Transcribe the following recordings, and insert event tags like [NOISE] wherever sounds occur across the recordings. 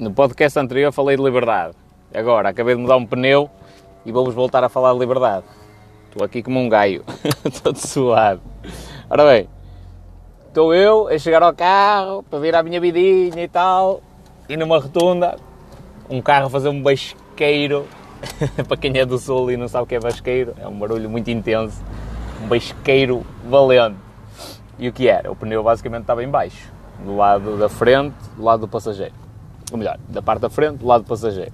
No podcast anterior falei de liberdade. Agora acabei de mudar um pneu e vou-vos voltar a falar de liberdade. Estou aqui como um gaio, [LAUGHS] todo suado. Ora bem, estou eu a chegar ao carro para vir à minha vidinha e tal, e numa rotunda, um carro a fazer um basqueiro. [LAUGHS] para quem é do sul e não sabe o que é basqueiro, é um barulho muito intenso. Um basqueiro valente. E o que era? O pneu basicamente estava em baixo, do lado da frente, do lado do passageiro. Ou melhor, da parte da frente, do lado do passageiro.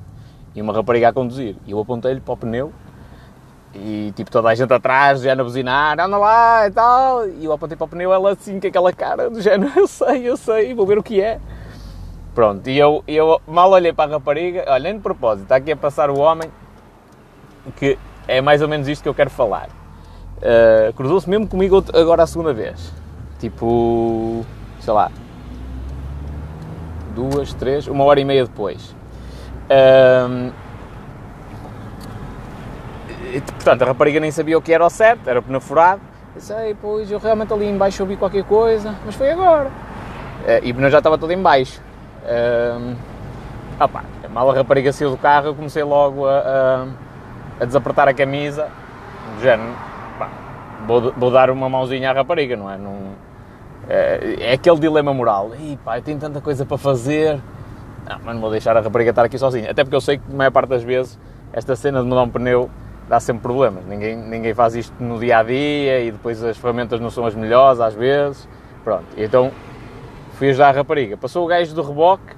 E uma rapariga a conduzir. E eu apontei-lhe para o pneu e tipo toda a gente atrás, já na buzinar, anda lá e tal. E eu apontei para o pneu, ela assim com aquela cara do género, eu sei, eu sei, vou ver o que é. Pronto, e eu, eu mal olhei para a rapariga, olha, nem de propósito, está aqui a passar o homem, que é mais ou menos isto que eu quero falar. Uh, Cruzou-se mesmo comigo agora a segunda vez. Tipo, sei lá, duas, três, uma hora e meia depois. Uh, e, portanto, a rapariga nem sabia o que era ao certo, era o pneu furado. Eu sei, pois, eu realmente ali embaixo ouvi qualquer coisa, mas foi agora. Uh, e o pneu já estava todo em baixo. Uh, opa, mal a rapariga saiu do carro, eu comecei logo a, a, a desapertar a camisa, pá, vou, vou, dar uma mãozinha à rapariga, não é? Não, é, é aquele dilema moral. Ih, pá, eu tenho tanta coisa para fazer, não, mas não vou deixar a rapariga estar aqui sozinha. Até porque eu sei que, na maior parte das vezes, esta cena de mudar um pneu dá sempre problemas. Ninguém, ninguém faz isto no dia a dia e depois as ferramentas não são as melhores às vezes. Pronto, então fui ajudar a rapariga. Passou o gajo do reboque,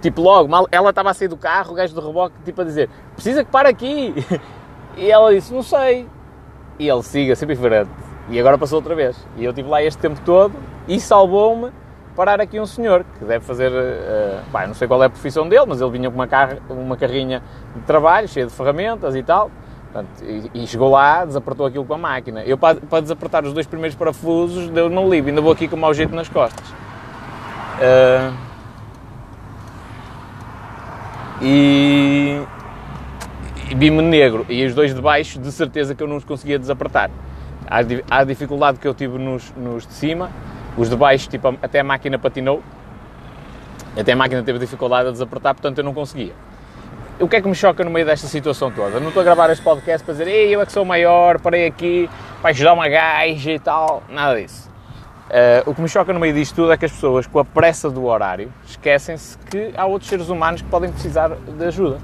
tipo logo, mal, ela estava a sair do carro, o gajo do reboque tipo a dizer: Precisa que pare aqui. [LAUGHS] E ela disse: Não sei. E ele siga, sempre diferente. E agora passou outra vez. E eu estive lá este tempo todo e salvou-me parar aqui um senhor que deve fazer, uh, não sei qual é a profissão dele, mas ele vinha com uma, car uma carrinha de trabalho, cheia de ferramentas e tal, Portanto, e, e, chegou lá, desapertou aquilo com a máquina. Eu, para, para desapertar os dois primeiros parafusos, deu-me um livre, ainda vou aqui com mau jeito nas costas. Uh, e, e vi-me negro, e os dois de baixo, de certeza que eu não os conseguia desapertar. A dificuldade que eu tive nos, nos de cima, os de baixo, tipo, até a máquina patinou, até a máquina teve dificuldade a desapertar, portanto eu não conseguia. O que é que me choca no meio desta situação toda? não estou a gravar este podcast para dizer Ei, eu é que sou maior, parei aqui para ajudar uma gaja e tal, nada disso. Uh, o que me choca no meio disto tudo é que as pessoas, com a pressa do horário, esquecem-se que há outros seres humanos que podem precisar de ajuda.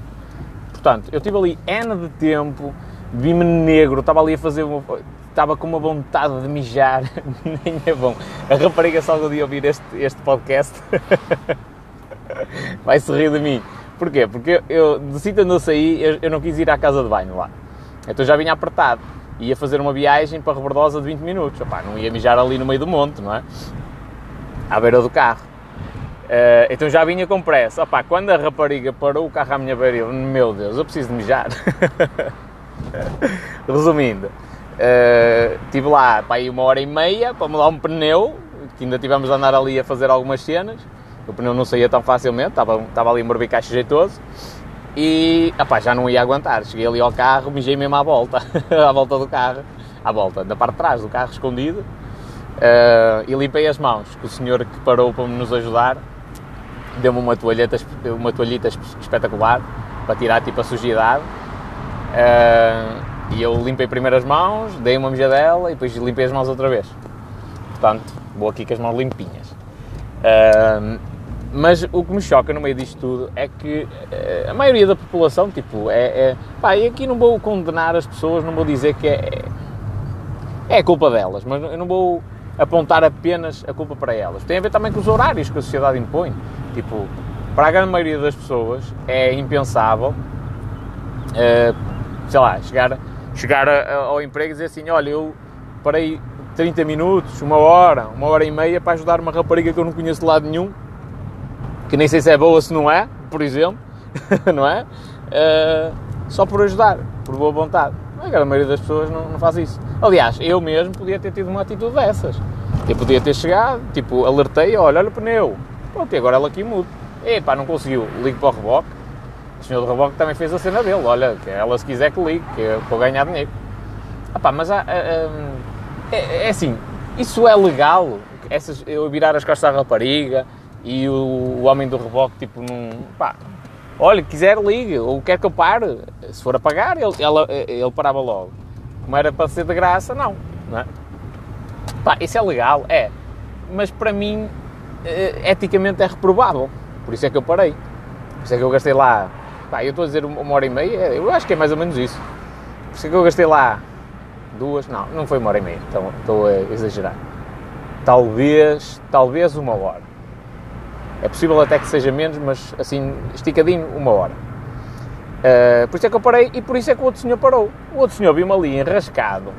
Portanto, eu tive ali N de tempo, vi-me negro, estava ali a fazer uma, estava com uma vontade de mijar, [LAUGHS] nem é bom. A rapariga só algum dia ouvir este, este podcast [LAUGHS] vai se rir de mim. Porquê? Porque eu, de sítio onde eu saí, eu, eu, não quis ir à casa de banho lá. Então já vinha apertado. Ia fazer uma viagem para Rebordosa de 20 minutos. Opá, não ia mijar ali no meio do monte, não é? À beira do carro. Uh, então já vinha com pressa. Opá, quando a rapariga parou o carro à minha beira, eu, meu Deus, eu preciso de mijar. [LAUGHS] Resumindo, uh, estive lá para aí uma hora e meia para mudar um pneu, que ainda tivemos a andar ali a fazer algumas cenas o pneu não saía tão facilmente, estava, estava ali um morbicacho jeitoso e apá, já não ia aguentar. Cheguei ali ao carro, mijei mesmo à volta, [LAUGHS] à volta do carro, à volta, da parte de trás do carro, escondido, uh, e limpei as mãos, que o senhor que parou para nos ajudar deu-me uma toalheta, uma toalhita espetacular para tirar tipo a sujidade. Uh, e eu limpei primeiro as mãos, dei uma mijadela e depois limpei as mãos outra vez. Portanto, vou aqui com as mãos limpinhas. Uh, mas o que me choca no meio disto tudo é que eh, a maioria da população, tipo, é, é. Pá, e aqui não vou condenar as pessoas, não vou dizer que é. É culpa delas, mas eu não vou apontar apenas a culpa para elas. Tem a ver também com os horários que a sociedade impõe. Tipo, para a grande maioria das pessoas é impensável, uh, sei lá, chegar, chegar ao emprego e dizer assim: olha, eu parei 30 minutos, uma hora, uma hora e meia para ajudar uma rapariga que eu não conheço de lado nenhum que nem sei se é boa se não é, por exemplo, [LAUGHS] não é? Uh, só por ajudar, por boa vontade. A grande maioria das pessoas não, não faz isso. Aliás, eu mesmo podia ter tido uma atitude dessas. Eu podia ter chegado, tipo, alertei, olha, olha o pneu. Pronto, e agora ela aqui muda. Epá, não conseguiu, ligo para o reboque. O senhor do reboque também fez a cena dele. Olha, que ela se quiser que ligue, que eu vou ganhar dinheiro. Epá, mas há, é, é assim, isso é legal? Essas, eu virar as costas à rapariga, E o, o homem do reboque, tipo, num. pá, olha, quiser ligue, ou quer que eu pare. Se for a pagar, ele, ele, ele parava logo. Como era para ser de graça, não. não é? Pá, isso é legal, é. Mas para mim, eh, eticamente é reprovável. Por isso é que eu parei. Por isso é que eu gastei lá. Pá, eu estou a dizer uma hora e meia, eu acho que é mais ou menos isso. Por isso é que eu gastei lá duas, não, não foi uma hora e meia, então estou a exagerar. Talvez, talvez uma hora. É possível até que seja menos, mas assim, esticadinho, uma hora. Uh, por isso é que eu parei e por isso é que o outro senhor parou. O outro senhor viu-me ali enrascado,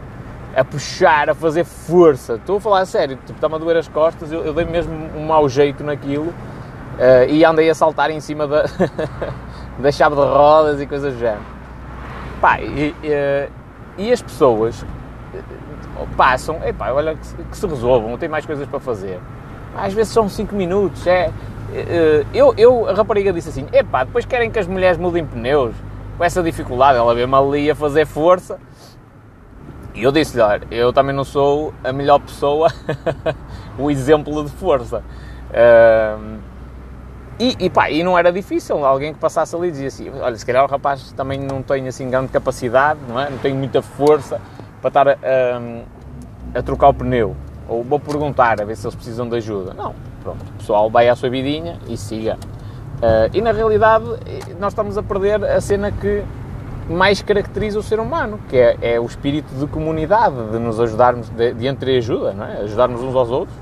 a puxar, a fazer força. Estou a falar a sério, tipo, está-me a doer as costas, eu, eu dei mesmo um mau jeito naquilo uh, e andei a saltar em cima da, [LAUGHS] da chave de rodas e coisas do género. Pá, e, e, e as pessoas passam, epá, olha que, que se resolvam, tem mais coisas para fazer. Às vezes são 5 minutos, é, eh, eu, eu, a rapariga disse assim: epá, depois querem que as mulheres mudem pneus com essa dificuldade. Ela veio-me ali a fazer força. E eu disse-lhe: olha, eu também não sou a melhor pessoa, [LAUGHS] o exemplo de força. Uh, e, e, pá, e não era difícil, alguém que passasse ali dizia assim: olha, se calhar o rapaz também não tem assim grande capacidade, não é? Não tem muita força para estar a, a, a trocar o pneu. Ou vou perguntar a ver se eles precisam de ajuda. Não, pronto, o pessoal vai à sua vidinha e siga. Uh, e na realidade nós estamos a perder a cena que mais caracteriza o ser humano, que é, é o espírito de comunidade, de nos ajudarmos, de, de entreajuda, não é? ajudarmos uns aos outros.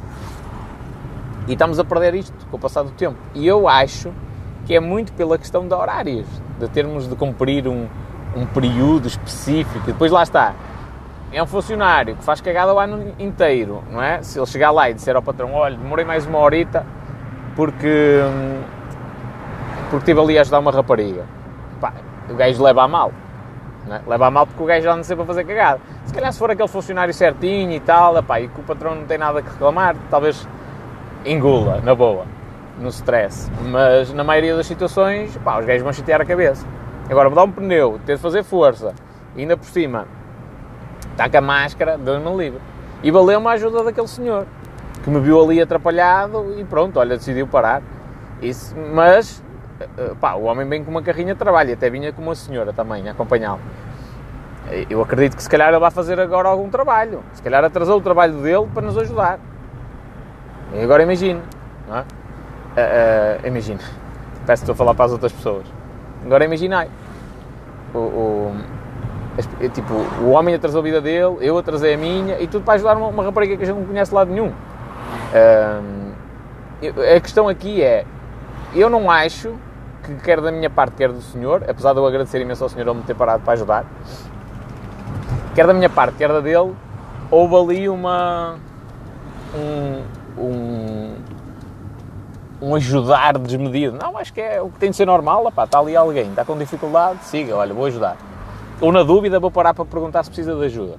E estamos a perder isto com o passar do tempo. E eu acho que é muito pela questão de horários, de termos de cumprir um, um período específico. E depois lá está, é um funcionário que faz cagada o ano inteiro, não é? Se ele chegar lá e disser ao patrão, olha, demorei mais uma horita porque, porque estive ali a ajudar uma rapariga. Pá, o gajo leva a mal. É? Leva a mal porque o gajo já anda sempre a fazer cagada. Se calhar se for aquele funcionário certinho e tal, epá, e que o patrão não tem nada que reclamar, talvez engula, na boa, no stress. Mas na maioria das situações, pá, os gajos vão chatear a cabeça. Agora, mudar um pneu, ter de fazer força, ainda por cima, está com a máscara, Deus-me livre. E valeu-me a ajuda daquele senhor, que me viu ali atrapalhado e pronto, olha, decidiu parar. Isso, mas, eh, pá, o homem vem com uma carrinha de trabalho, até vinha com uma senhora também, a acompanhá-lo. Eu acredito que se calhar ele vai fazer agora algum trabalho. Se calhar atrasou o trabalho dele para nos ajudar. E agora imagine, não é? Uh, uh. Parece que estou a falar para as outras pessoas. Agora imaginai. O, o, tipo, o homem atrasou a vida dele, eu atrasei a minha, e tudo para ajudar uma, uma rapariga que a gente não conhece de lado nenhum. Uh, a questão aqui é, eu não acho que quer da minha parte, quer do senhor, apesar de eu agradecer imenso ao senhor ele me ter parado para ajudar, quer da minha parte, quer da dele, houve ali uma... Um, um, um ajudar desmedido. Não, acho que é o que tem de ser normal. Opá, está ali alguém, está com dificuldade, siga, olha, vou ajudar. Ou na dúvida, vou parar para perguntar se precisa de ajuda.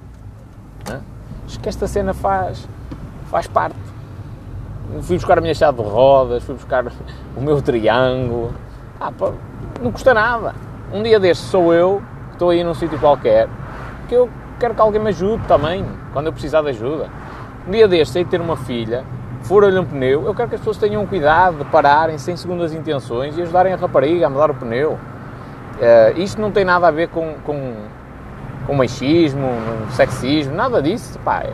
Acho que esta cena faz, faz parte. Fui buscar a minha chave de rodas, fui buscar o meu triângulo. Ah, não custa nada. Um dia deste sou eu, estou aí num sítio qualquer, que eu quero que alguém me ajude também, quando eu precisar de ajuda. Um dia deste, sei ter uma filha, fura-lhe um pneu, eu quero que as pessoas tenham cuidado de pararem sem segundas intenções e ajudarem a rapariga a mudar o pneu. Uh, isto não tem nada a ver com, com, com machismo, sexismo, nada disso. Pá,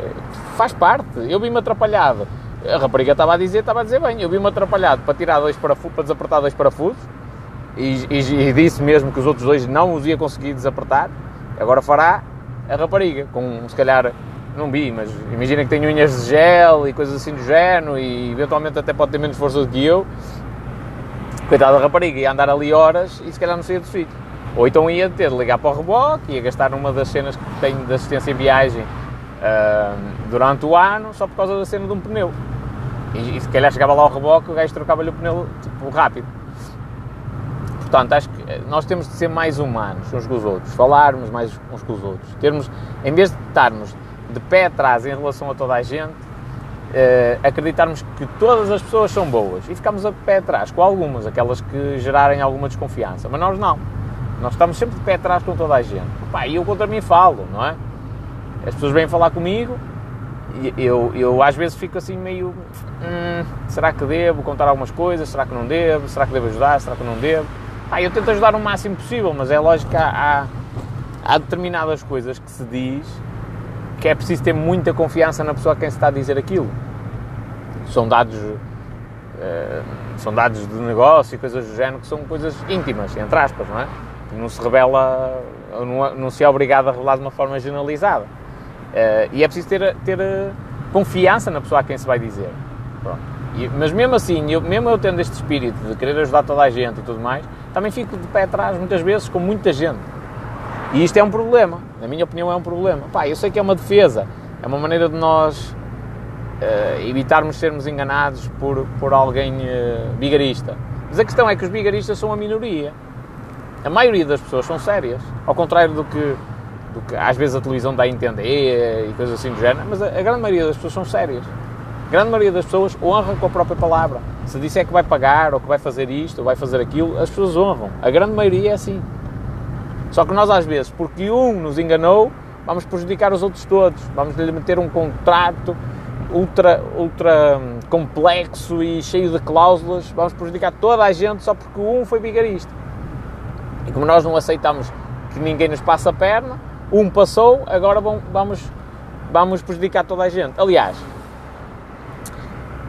faz parte. Eu vi-me atrapalhado. A rapariga estava a dizer, estava a dizer bem, eu vi-me atrapalhado para tirar dois parafusos, para desapertar dois parafusos e, e, e, disse mesmo que os outros dois não os ia conseguir desapertar. Agora fará a rapariga, com se calhar não vi, mas imagina que tem unhas de gel e coisas assim do género e eventualmente até pode ter menos força do que eu. Coitado da rapariga, ia andar ali horas e se calhar não saía do sítio. Ou então ia ter de ligar para o reboque, ia gastar numa das cenas que tenho de assistência em viagem uh, durante o ano só por causa da cena de um pneu. E, e se calhar chegava lá ao reboque o gajo trocava-lhe o pneu tipo, rápido. Portanto, acho que nós temos de ser mais humanos uns com os outros, falarmos mais uns com os outros, termos, em vez de estarmos de pé atrás em relação a toda a gente, uh, acreditarmos que todas as pessoas são boas e ficamos a pé atrás com algumas, aquelas que gerarem alguma desconfiança, mas nós não. Nós estamos sempre de pé atrás com toda a gente. Pá, e eu contra mim falo, não é? As pessoas vêm falar comigo eu, eu às vezes fico assim meio. Hum, será que devo contar algumas coisas? Será que não devo? Será que devo ajudar? Será que não devo? Ah, eu tento ajudar o máximo possível, mas é lógico que há, há, há determinadas coisas que se diz que é preciso ter muita confiança na pessoa a quem se está a dizer aquilo. São dados. Uh, são dados de negócio e coisas do género que são coisas íntimas, entre aspas, não é? Não se revela, não, não se é obrigado a revelar de uma forma generalizada. Uh, e é preciso ter, ter uh, confiança na pessoa a quem se vai dizer. E, mas mesmo assim, eu, mesmo eu tendo este espírito de querer ajudar toda a gente e tudo mais, também fico de pé atrás muitas vezes com muita gente. E isto é um problema, na minha opinião é um problema. Pá, eu sei que é uma defesa, é uma maneira de nós uh, evitarmos sermos enganados por, por alguém bigarista. Mas a questão é que os bigaristas são a minoria. A maioria das pessoas são sérias, ao contrário do que do que às vezes a televisão dá a entender e coisas assim do género, mas a, a grande maioria das pessoas são sérias. A grande maioria das pessoas honra com a própria palavra. Se disser que vai pagar, ou que vai fazer isto, ou vai fazer aquilo, as pessoas honram. A grande maioria é assim. Só que nós, às vezes, porque um nos enganou, vamos prejudicar os outros todos. Vamos lhe meter um contrato ultra, ultra hum, complexo e cheio de cláusulas. Vamos prejudicar toda a gente só porque um foi vigarista. E como nós não aceitamos que ninguém nos passa a perna, um passou, agora vamos, vamos prejudicar toda a gente. Aliás,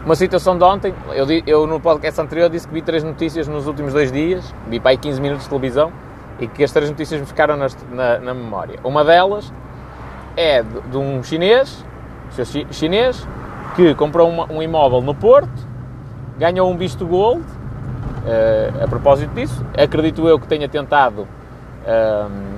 uma situação de ontem, eu, eu no podcast anterior disse que vi três notícias nos últimos dois dias, vi para aí 15 minutos de televisão, e que as três notícias me ficaram na, na, na memória. Uma delas é de, de um chinês, chinês, que comprou uma, um imóvel no Porto, ganhou um visto gold, uh, a propósito disso, acredito eu que tenha tentado uh,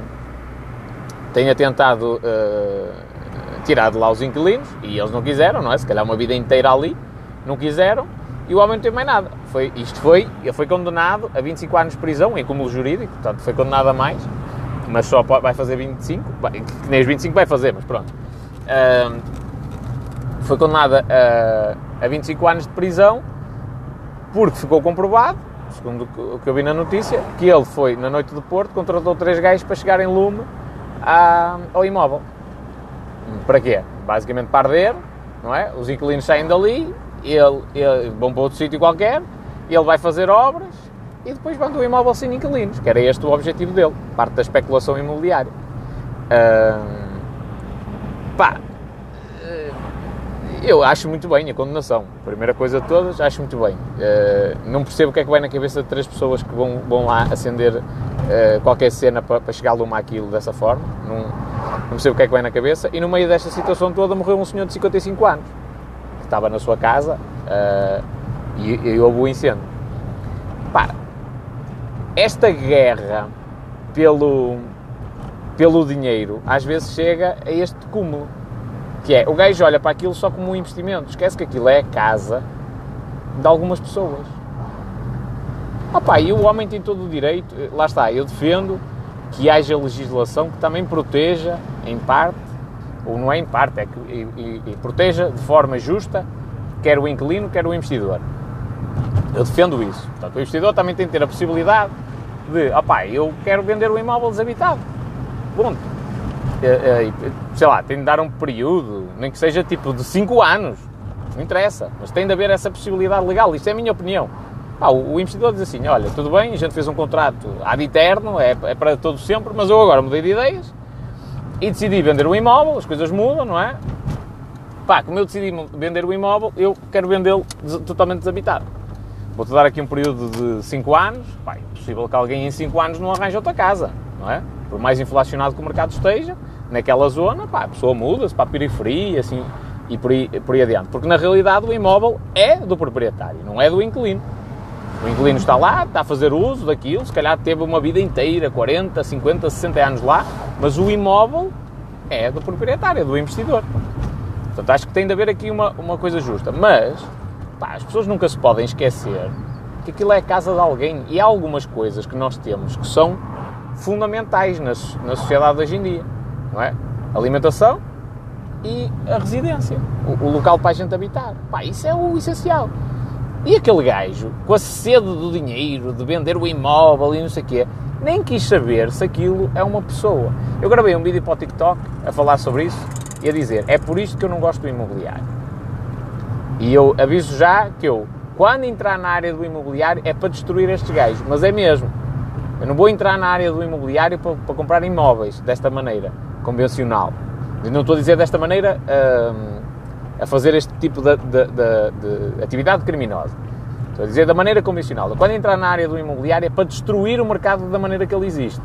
tenha tentado uh, tirar de lá os inquilinos e eles não quiseram, não é? Se calhar uma vida inteira ali, não quiseram e o homem não teve mais nada. Foi, isto foi, ele foi condenado a 25 anos de prisão em cúmulo jurídico, portanto foi condenado a mais, mas só vai fazer 25, que nem os 25 vai fazer, mas pronto. Uh, foi condenado a, a 25 anos de prisão porque ficou comprovado, segundo o que eu vi na notícia, que ele foi na noite do Porto, contratou três gajos para chegar em lume à, ao imóvel. Para quê? Basicamente para arder, não é? Os inquilinos saem dali, ele, ele vão para outro sítio qualquer, ele vai fazer obras e depois vende o imóvel sem inquilinos, que era este o objetivo dele, parte da especulação imobiliária. Pá, eu acho muito bem a condenação. Primeira coisa de todas, acho muito bem. Uh, não percebo o que é que vai na cabeça de três pessoas que vão, vão lá acender uh, qualquer cena para, para chegar lume àquilo dessa forma. Não, não percebo o que é que vai na cabeça. E no meio desta situação toda morreu um senhor de 55 anos, estava na sua casa uh, e, e houve o um incêndio. Para, esta guerra pelo, pelo dinheiro às vezes chega a este cúmulo que é, o gajo olha para aquilo só como um investimento, esquece que aquilo é casa de algumas pessoas. Opa, e o homem tem todo o direito, lá está, eu defendo que haja legislação que também proteja, em parte, ou não é em parte, é que e, e, e proteja de forma justa quer o inquilino, quer o investidor. Eu defendo isso. Portanto, o investidor também tem que ter a possibilidade de, opá, eu quero vender o imóvel desabitado. Ponto. É, é, sei lá, tem de dar um período, nem que seja tipo de 5 anos, não interessa, mas tem de haver essa possibilidade legal, isto é a minha opinião. Ah, o investidor diz assim, olha, tudo bem, a gente fez um contrato ad eterno, é, é para todo sempre, mas eu agora mudei de ideias e decidi vender o imóvel, as coisas mudam, não é? Pá, como eu decidi vender o imóvel, eu quero vendê-lo totalmente desabitado. Vou-te dar aqui um período de 5 anos, pá, é possível que alguém em 5 anos não arranje outra casa, não é? Por mais inflacionado que o mercado esteja, naquela zona, pá, a pessoa muda-se para a periferia assim, e por aí, por aí adiante. Porque na realidade o imóvel é do proprietário, não é do inquilino. O inquilino está lá, está a fazer uso daquilo, se calhar teve uma vida inteira, 40, 50, 60 anos lá, mas o imóvel é do proprietário, é do investidor. Portanto, acho que tem de haver aqui uma, uma coisa justa. Mas, pá, as pessoas nunca se podem esquecer que aquilo é a casa de alguém e há algumas coisas que nós temos que são fundamentais na, na sociedade hoje em dia não é? Alimentação e a residência, o, o local para a gente habitar. Pá, isso é o essencial. E aquele gajo, com a sede do dinheiro, de vender o imóvel e não sei o quê, nem quis saber se aquilo é uma pessoa. Eu gravei um vídeo para o TikTok a falar sobre isso e a dizer: é por isto que eu não gosto do imobiliário. E eu aviso já que eu, quando entrar na área do imobiliário, é para destruir estes gajos, mas é mesmo. Eu não vou entrar na área do imobiliário para, para comprar imóveis desta maneira, convencional. Não estou a dizer desta maneira hum, a fazer este tipo de, de, de, de, atividade criminosa. Estou a dizer da maneira convencional. Quando entrar na área do imobiliário é para destruir o mercado da maneira que ele existe.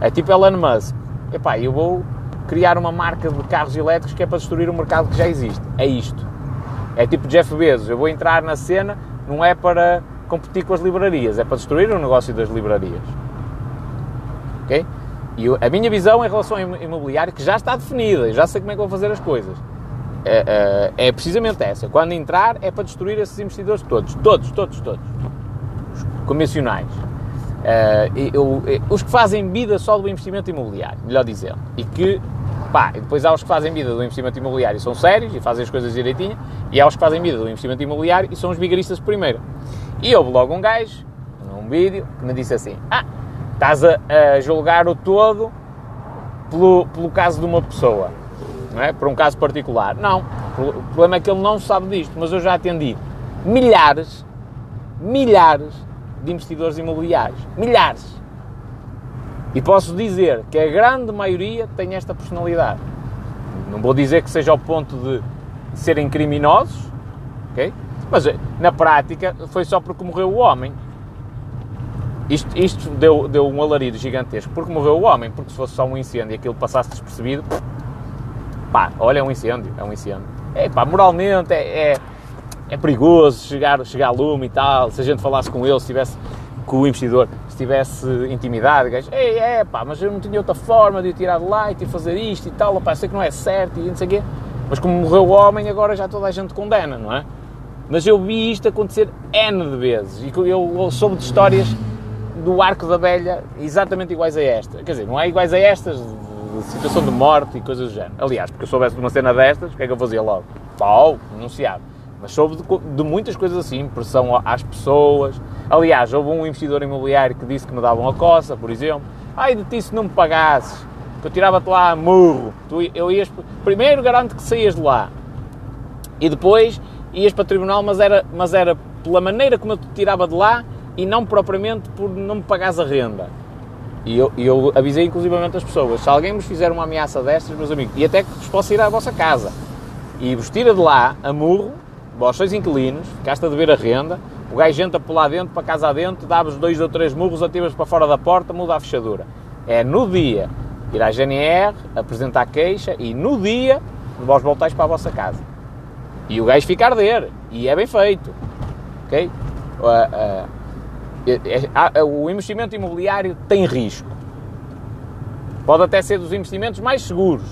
É tipo Elon Musk. Epá, eu vou criar uma marca de carros elétricos que é para destruir o mercado que já existe. É isto. É tipo Jeff Bezos. Eu vou entrar na cena, não é para competir com as livrarias, é para destruir o negócio das livrarias. Ok? E a minha visão em relação ao imobiliário, que já está definida, já sei como é que vou fazer as coisas, é, é, é precisamente essa. Quando entrar, é para destruir esses investidores todos. Todos, todos, todos. Os convencionais. Uh, os que fazem vida só do investimento imobiliário, melhor dizendo. E que, pá, e depois há os que fazem vida do investimento imobiliário e são sérios e fazem as coisas direitinho, e há os que fazem vida do investimento imobiliário e são os vigaristas primeiro. E houve logo um gajo, num vídeo, que me disse assim: Ah, estás a, a julgar o todo pelo, pelo caso de uma pessoa, não é? Por um caso particular. Não, o problema é que ele não sabe disto, mas eu já atendi milhares, milhares de investidores imobiliários. Milhares! E posso dizer que a grande maioria tem esta personalidade. Não vou dizer que seja ao ponto de serem criminosos, ok? Mas eh, na prática foi só porque morreu o homem. Isto, isto deu, deu um alarido gigantesco porque morreu o homem, porque se fosse só um incêndio e aquilo passasse despercebido, pá, olha, é um incêndio, é um incêndio. É pá, moralmente é, é, é perigoso chegar, chegar a lume e tal, se a gente falasse com ele, se tivesse com o investidor, se tivesse intimidade, gajo, ei, é pá, mas eu não tinha outra forma de o tirar de lá e fazer isto e tal, pá, sei que não é certo e não sei o quê, mas como morreu o homem, agora já toda a gente condena, não é? Mas eu vi isto acontecer N de vezes e eu, eu soube de histórias do Arco da Velha exatamente iguais a esta. Quer dizer, não é iguais a estas, de, situação de morte e coisas do género. Aliás, porque eu soubesse de uma cena destas, o que é que eu fazia logo? Pau, denunciado. Mas soube de, de, muitas coisas assim, pressão às pessoas. Aliás, houve um investidor imobiliário que disse que me davam a coça, por exemplo. Ai, de ti se não me pagasses, que eu tirava-te lá a murro. Tu, eu ias, primeiro garanto que saías de lá. E depois ias para o tribunal, mas era, mas era pela maneira como eu te tirava de lá e não propriamente por não me pagares a renda. E eu, eu avisei inclusivamente as pessoas, se alguém vos fizer uma ameaça destas, meus amigos, e até que vos possa ir à vossa casa, e vos tira de lá a murro, vós sois inquilinos, ficaste a dever a renda, o gajo entra por lá dentro, para casa adentro, dá-vos dois ou três murros, atiras para fora da porta, muda a fechadura. É no dia ir à GNR, apresentar queixa e no dia vós voltais para a vossa casa. E o gajo fica a arder. E é bem feito. Ok? Uh, uh, o investimento imobiliário tem risco. Pode até ser dos investimentos mais seguros.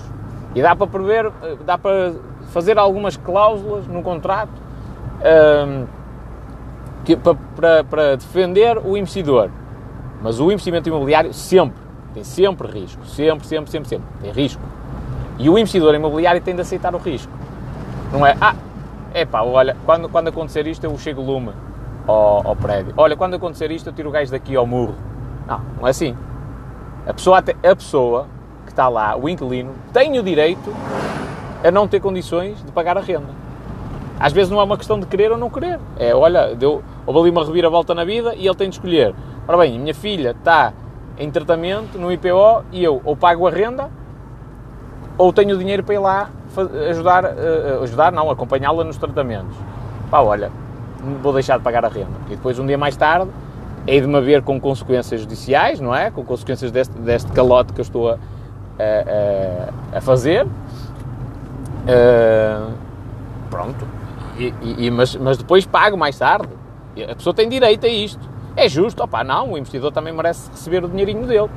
E dá para prever, dá para fazer algumas cláusulas no contrato que, para, para, para defender o investidor. Mas o investimento imobiliário sempre, tem sempre risco. Sempre, sempre, sempre, sempre. Tem risco. E o investidor imobiliário tem de aceitar o risco. Não é, ah, é pá, olha, quando, quando acontecer isto eu chego lume ao, ao, prédio. Olha, quando acontecer isto eu tiro o gajo daqui ao murro. Não, não é assim. A pessoa, a pessoa que está lá, o inquilino, tem o direito a não ter condições de pagar a renda. Às vezes não é uma questão de querer ou não querer. É, olha, deu, houve ali uma reviravolta na vida e ele tem de escolher. Ora bem, a minha filha está em tratamento no IPO e eu ou pago a renda ou tenho dinheiro para ir lá ajudar, uh, ajudar não, acompanhá-la nos tratamentos. Pá, olha, vou deixar de pagar a renda. E depois, um dia mais tarde, hei de me haver com consequências judiciais, não é? Com consequências deste, deste calote que eu estou a, a, a fazer. Uh, pronto. E, e, mas, mas depois pago mais tarde. A pessoa tem direito a isto. É justo? Opá, não, o investidor também merece receber o dinheirinho dele.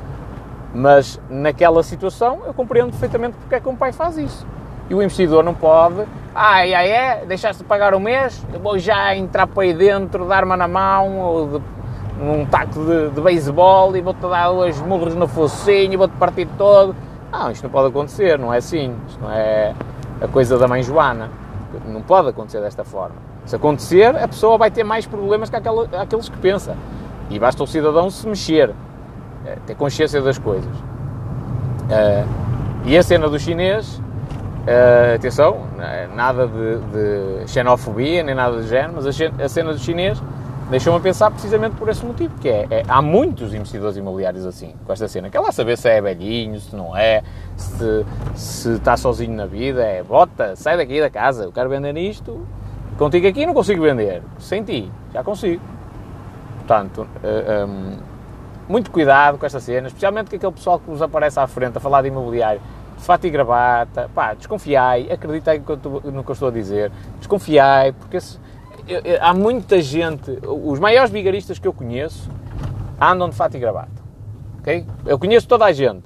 Mas naquela situação eu compreendo perfeitamente porque é que um pai faz isso. E o investidor não pode, ai, ai, é, deixaste de pagar o mês, vou já entrar para aí dentro, dar-me na mão, ou de, num taco de, de beisebol e vou-te dar dois murros no focinho e vou-te partir todo. Não, isto não pode acontecer, não é assim. Isto não é a coisa da mãe Joana. Não pode acontecer desta forma. Se acontecer, a pessoa vai ter mais problemas que aquela, aqueles que pensa. E basta o cidadão se mexer, eh, ter consciência das coisas. Uh, e a cena do chinês Uh, atenção, nada de, de, xenofobia, nem nada de género, mas a, a cena do chinês deixou-me a pensar precisamente por esse motivo, que é, é, há muitos investidores imobiliários assim, com esta cena. Quer lá saber se é velhinho, se não é, se, se está sozinho na vida, é bota, sai daqui da casa, eu quero vender isto, contigo aqui não consigo vender, sem ti, já consigo. Portanto, uh, eh, um, ehm, muito cuidado com esta cena, especialmente com aquele pessoal que vos aparece à frente a falar de imobiliário, fato e gravata, pá, desconfiai, acreditai no que eu estou a dizer, desconfiai, porque se, eu, eu, há muita gente, os maiores vigaristas que eu conheço andam de fato e gravata, ok? Eu conheço toda a gente,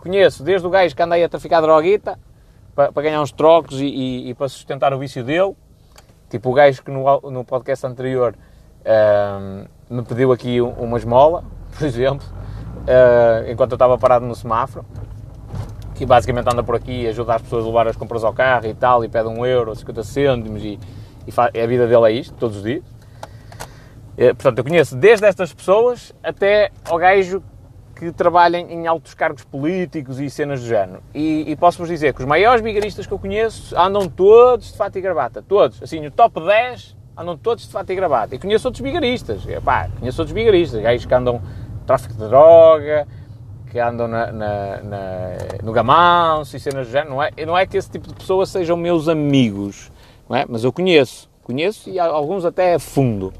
conheço desde o gajo que anda a traficar droguita, para, para ganhar uns trocos e, e, e, para sustentar o vício dele, tipo o gajo que no, no podcast anterior me pediu aqui uma esmola, [LAUGHS] por exemplo, uh, enquanto eu estava parado no semáforo, que basicamente anda por aqui e ajuda as pessoas a levar as compras ao carro e tal, e pede um euro, 50 cêntimos, e, e a vida dele é isto, todos os dias. Uh, portanto, eu conheço desde estas pessoas até ao gajo que trabalha em altos cargos políticos e cenas do género. E, e posso-vos dizer que os maiores vigaristas que eu conheço andam todos de fato e gravata. Todos. Assim, o top 10 andam todos de fato e gravata. E conheço outros vigaristas. Epá, conheço outros vigaristas. Gajos que andam tráfico de droga, que andam na, na, na, no gamanço e cenas do género. Não é, não é que esse tipo de pessoas sejam meus amigos, não é? mas eu conheço. Conheço e alguns até a fundo.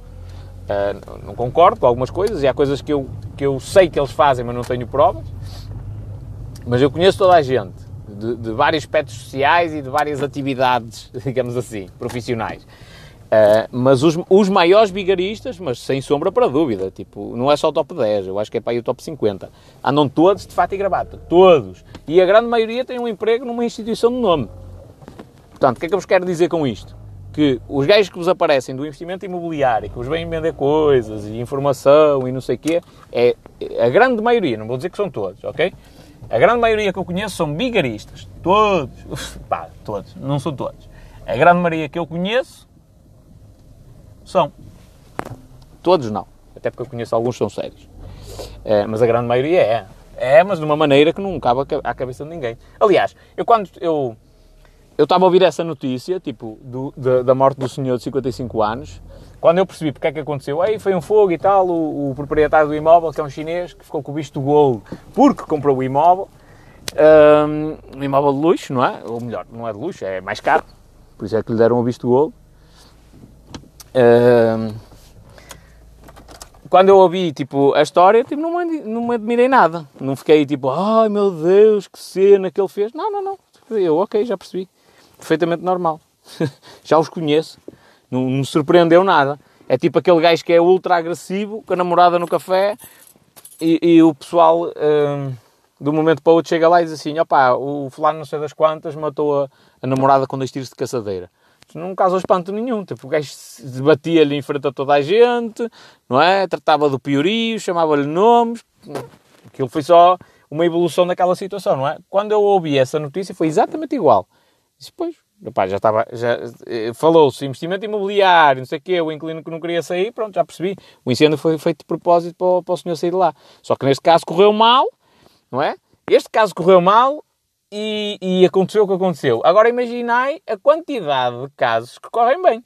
Uh, não concordo com algumas coisas e há coisas que eu, que eu sei que eles fazem, mas não tenho provas. Mas eu conheço toda a gente, de, de vários aspectos sociais e de várias atividades, [LAUGHS] digamos assim, profissionais. Uh, mas os, os maiores bigaristas, mas sem sombra para dúvida, tipo, não é só o top 10, eu acho que é para aí o top 50. Andam todos de fato e gravata, todos. E a grande maioria tem um emprego numa instituição de nome. Portanto, o que é que eu vos quero dizer com isto? Que os gajos que vos aparecem do investimento imobiliário, que vos vêm vender coisas e informação e não sei o quê, é a grande maioria, não vou dizer que são todos, ok? A grande maioria que eu conheço são bigaristas. Todos. [LAUGHS] Pá, todos. Não são todos. A grande maioria que eu conheço são. Todos não. Até porque eu conheço alguns que são sérios. É, mas a grande maioria é. É, mas de uma maneira que não cabe à cabeça de ninguém. Aliás, eu quando eu eu estava a ouvir essa notícia, tipo, do, da, da, morte do senhor de 55 anos, quando eu percebi porque é que aconteceu, aí foi um fogo e tal, o, o, proprietário do imóvel, que é um chinês, que ficou com o visto golo porque comprou o imóvel, um, um imóvel de luxo, não é? Ou melhor, não é de luxo, é mais caro, por isso é que lhe deram o visto golo quando eu ouvi tipo, a história, tipo, não, me, não me admirei nada. Não fiquei tipo, ai meu Deus, que cena que ele fez. Não, não, não. Eu, ok, já percebi. Perfeitamente normal. [LAUGHS] já os conheço. Não, não me surpreendeu nada. É tipo aquele gajo que é ultra agressivo, com a namorada no café, e, e o pessoal, um, de um momento para o outro, chega lá e diz assim: opá, o fulano não sei das quantas matou a, a namorada com dois tiros de caçadeira não causou espanto nenhum. Tipo, o gajo debatia-lhe em frente a toda a gente, não é? Tratava do piorio, chamava-lhe nomes. Aquilo foi só uma evolução daquela situação, não é? Quando eu ouvi essa notícia foi exatamente igual. Disse, pois, já estava, já eh, falou-se investimento imobiliário, não sei o quê, o inquilino que não queria sair, pronto, já percebi. O incêndio foi feito de propósito para o, para o senhor sair de lá. Só que neste caso correu mal, não é? Este caso correu mal, e, e aconteceu o que aconteceu. Agora imaginai a quantidade de casos que correm bem.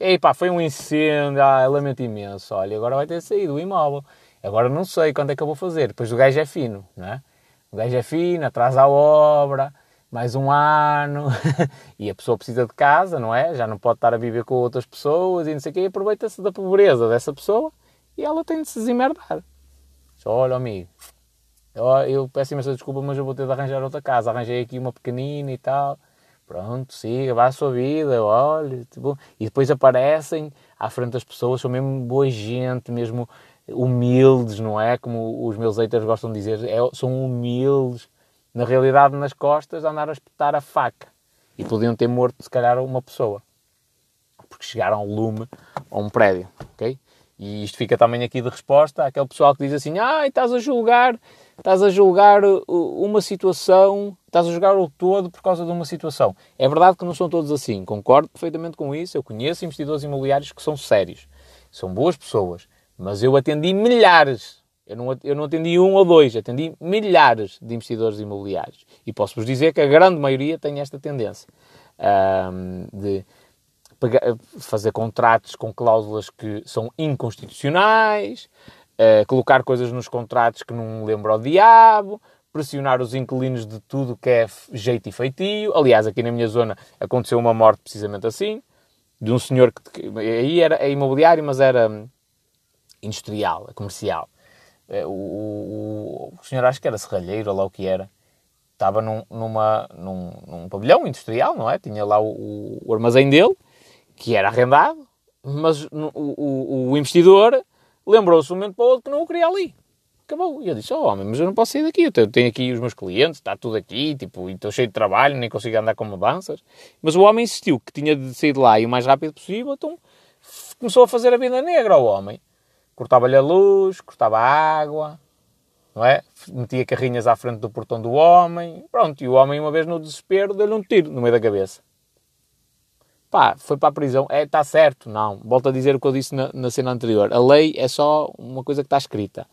E pá, foi um incêndio, ah, lamento imenso. Olha, agora vai ter saído o imóvel. Agora não sei quando é que eu vou fazer. Depois o gajo é fino, não é? O gajo é fino, atrasa a obra, mais um ano, [LAUGHS] e a pessoa precisa de casa, não é? Já não pode estar a viver com outras pessoas e não sei o quê, e aproveita-se da pobreza dessa pessoa e ela tem de se desemmerdar. Olha, amigo, eu, peço imensa desculpa, mas eu vou ter de arranjar outra casa. Arranjei aqui uma pequenina e tal. Pronto, siga, vá à sua vida, olha. Tipo, e depois aparecem à frente das pessoas, são mesmo boa gente, mesmo humildes, não é? Como os meus haters gostam de dizer, é, são humildes. Na realidade, nas costas, andar a espetar a faca. E podiam ter morto, se calhar, uma pessoa. Porque chegaram ao lume a um prédio, ok? E isto fica também aqui de resposta àquele pessoal que diz assim: ah, estás a julgar estás a julgar uma situação, estás a julgar o todo por causa de uma situação. É verdade que não são todos assim, concordo perfeitamente com isso. Eu conheço investidores imobiliários que são sérios, são boas pessoas, mas eu atendi milhares, Eu não, eu não atendi um ou dois, atendi milhares de investidores imobiliários. E posso-vos dizer que a grande maioria tem esta tendência de fazer contratos com cláusulas que são inconstitucionais, uh, colocar coisas nos contratos que não lembram ao diabo, pressionar os inquilinos de tudo que é jeito e feitio. Aliás, aqui na minha zona aconteceu uma morte precisamente assim, de um senhor que, que aí era é imobiliário, mas era hum, industrial, comercial. Eh, o, o, o, senhor acho que era serralheiro, ou lá o que era, estava num, numa, num, num pavilhão industrial, não é? Tinha lá o, o armazém dele, que era arrendado, mas o, o investidor lembrou-se um momento para o outro que não o queria ali. Acabou. E eu disse, oh homem, mas eu não posso sair daqui, eu tenho aqui os meus clientes, está tudo aqui, tipo, estou cheio de trabalho, nem consigo andar com mudanças. Mas o homem insistiu que tinha de sair de lá e o mais rápido possível, então começou a fazer a vida negra ao homem. Cortava-lhe a luz, cortava a água, não é? Metia carrinhas à frente do portão do homem, pronto, e o homem uma vez no desespero deu-lhe um tiro no meio da cabeça. Pá, foi para a prisão. É, está certo? Não. Volto a dizer o que eu disse na, na cena anterior. A lei é só uma coisa que está escrita.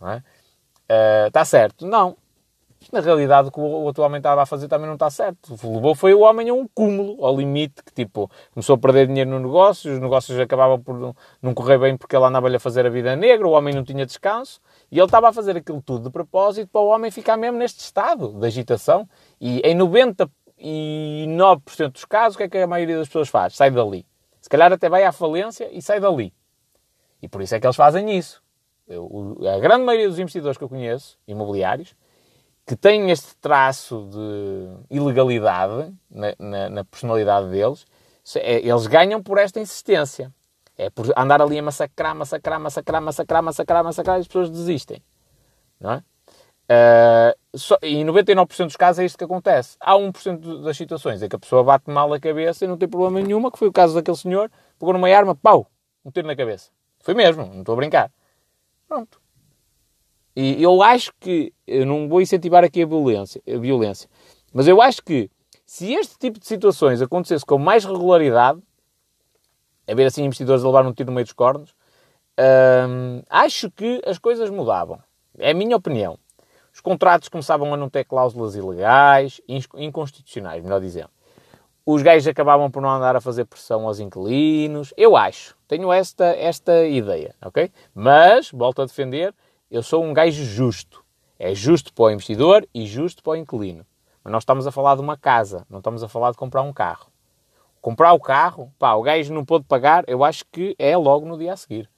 Não é? Uh, está certo? Não. Na realidade, o que o outro homem estava a fazer também não está certo. O levou foi o homem a um cúmulo, ao limite, que tipo, começou a perder dinheiro no negócio, os negócios acabavam por não correr bem porque ele andava-lhe a fazer a vida negra, o homem não tinha descanso, e ele estava a fazer aquilo tudo de propósito para o homem ficar mesmo neste estado de agitação. E em 90 e 9% dos casos, o que é que a maioria das pessoas faz? Sai dali. Se calhar até vai à falência e sai dali. E por isso é que eles fazem isso. Eu, a grande maioria dos investidores que eu conheço, imobiliários, que têm este traço de ilegalidade na, na, na personalidade deles, é, eles ganham por esta insistência. É por andar ali a massacrar, massacrar, massacrar, massacrar, massacrar, massacrar e as pessoas desistem. Não é? Uh, só, e em 99% dos casos é isto que acontece. Há 1% das situações em que a pessoa bate mal a cabeça e não tem problema nenhuma, que foi o caso daquele senhor, pegou numa arma, pau, um tiro na cabeça. Foi mesmo, não estou a brincar. Pronto. E eu acho que, eu não vou incentivar aqui a violência, a violência, mas eu acho que se este tipo de situações acontecesse com mais regularidade, a ver assim investidores a levar um tiro no meio dos cornos, hum, acho que as coisas mudavam. É a minha opinião. Os contratos começavam a não ter cláusulas ilegais, inconstitucionais, melhor dizendo. Os gajos acabavam por não andar a fazer pressão aos inquilinos. Eu acho. Tenho esta, esta ideia, ok? Mas, volto a defender, eu sou um gajo justo. É justo para o investidor e justo para o inquilino. Mas nós estamos a falar de uma casa, não estamos a falar de comprar um carro. Comprar o carro, pá, o gajo não pôde pagar, eu acho que é logo no dia a seguir.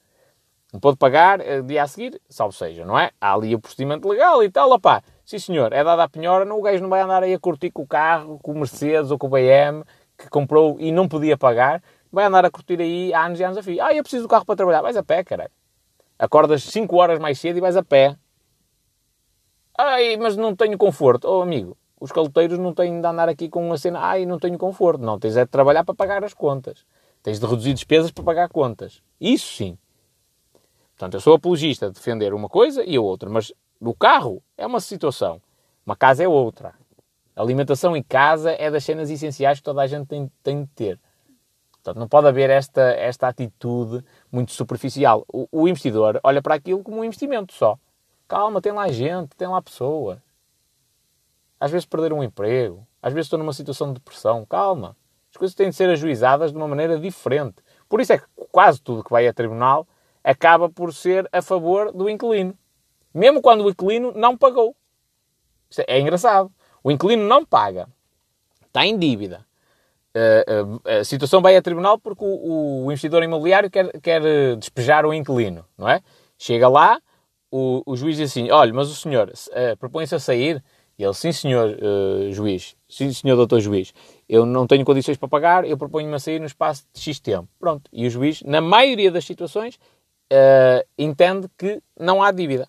Não pode pagar uh, dia a seguir, salvo seja, não é? Há ali o procedimento legal e tal, opá. Sim senhor, é dada a penhora, não, o gajo não vai andar aí a curtir com o carro, com o Mercedes ou com o BM, que comprou e não podia pagar, vai andar a curtir aí há anos e anos a fio. Ah, eu preciso do carro para trabalhar, vais a pé, caralho. Acordas 5 horas mais cedo e vais a pé. Ai, mas não tenho conforto. Oh, amigo, os caloteiros não têm de andar aqui com uma cena, ai, não tenho conforto. Não, tens é de trabalhar para pagar as contas. Tens de reduzir despesas para pagar contas. Isso sim. Portanto, eu sou apologista de defender uma coisa e a outra, mas o carro é uma situação, uma casa é outra. A alimentação em casa é das cenas essenciais que toda a gente tem, tem de ter. Portanto, não pode haver esta, esta atitude muito superficial. O, o, investidor olha para aquilo como um investimento só. Calma, tem lá gente, tem lá pessoa. Às vezes perder um emprego, às vezes estou numa situação de depressão. Calma. As coisas têm de ser ajuizadas de uma maneira diferente. Por isso é que quase tudo que vai a tribunal acaba por ser a favor do inquilino. Mesmo quando o inquilino não pagou. Isto é engraçado. O inquilino não paga. Está em dívida. a situação vai a tribunal porque o, investidor imobiliário quer, quer despejar o inquilino, não é? Chega lá, o, o juiz diz assim, olha, mas o senhor propõe-se a sair? E ele, sim senhor uh, juiz, sim senhor doutor juiz, eu não tenho condições para pagar, eu proponho-me a sair no espaço de X tempo. Pronto. E o juiz, na maioria das situações, uh, entende que não há dívida.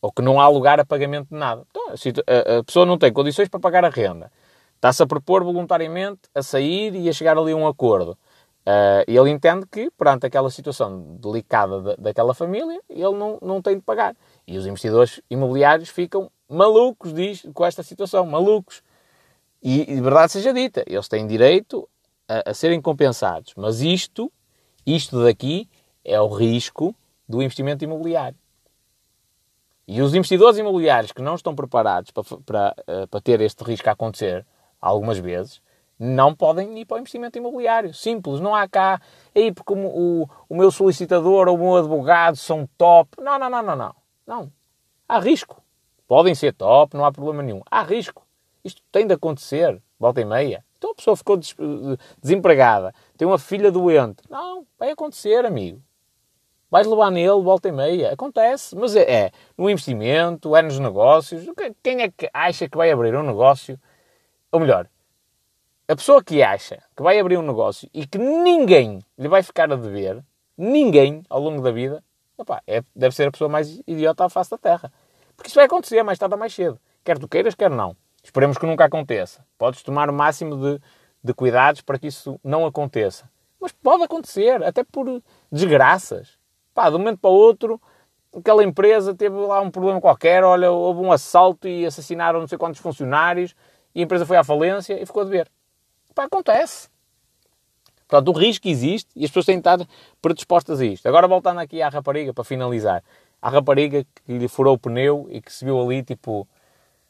Ou que não há lugar a pagamento de nada. Então, a, a pessoa não tem condições para pagar a renda. Está-se a propor voluntariamente a sair e a chegar ali a um acordo. Uh, ele entende que, perante aquela situação delicada da, daquela família, ele não, não tem de pagar. E os investidores imobiliários ficam malucos diz, com esta situação, malucos. E, de verdade seja dita, eles têm direito a, a serem compensados. Mas isto, isto daqui, é o risco do investimento imobiliário. E os investidores imobiliários que não estão preparados para, para, eh, para ter este risco a acontecer, algumas vezes, não podem ir para o investimento imobiliário. Simples, não há cá, aí porque o, o, o meu solicitador ou o meu advogado são top. Não, não, não, não, não. Não. Há risco. Podem ser top, não há problema nenhum. Há risco. Isto tem de acontecer, volta e meia. Então a pessoa ficou desempregada, tem uma filha doente. Não, vai acontecer, amigo. Vais levar nele, volta e meia. Acontece, mas é, é no investimento, é nos negócios. Quem é que acha que vai abrir um negócio? Ou melhor, a pessoa que acha que vai abrir um negócio e que ninguém lhe vai ficar a dever, ninguém ao longo da vida, opa, é, deve ser a pessoa mais idiota à face da Terra. Porque isso vai acontecer mais tarde ou mais cedo. Quer tu queiras, quer não. Esperemos que nunca aconteça. Podes tomar o máximo de, de cuidados para que isso não aconteça. Mas pode acontecer, até por desgraças. Pá, de um momento para o outro, aquela empresa teve lá um problema qualquer, olha, houve um assalto e assassinaram não sei quantos funcionários e a empresa foi à falência e ficou a dever. Pá, acontece. Portanto, o risco existe e as pessoas têm de estar predispostas a isto. Agora, voltando aqui à rapariga, para finalizar. A rapariga que lhe furou o pneu e que se viu ali, tipo,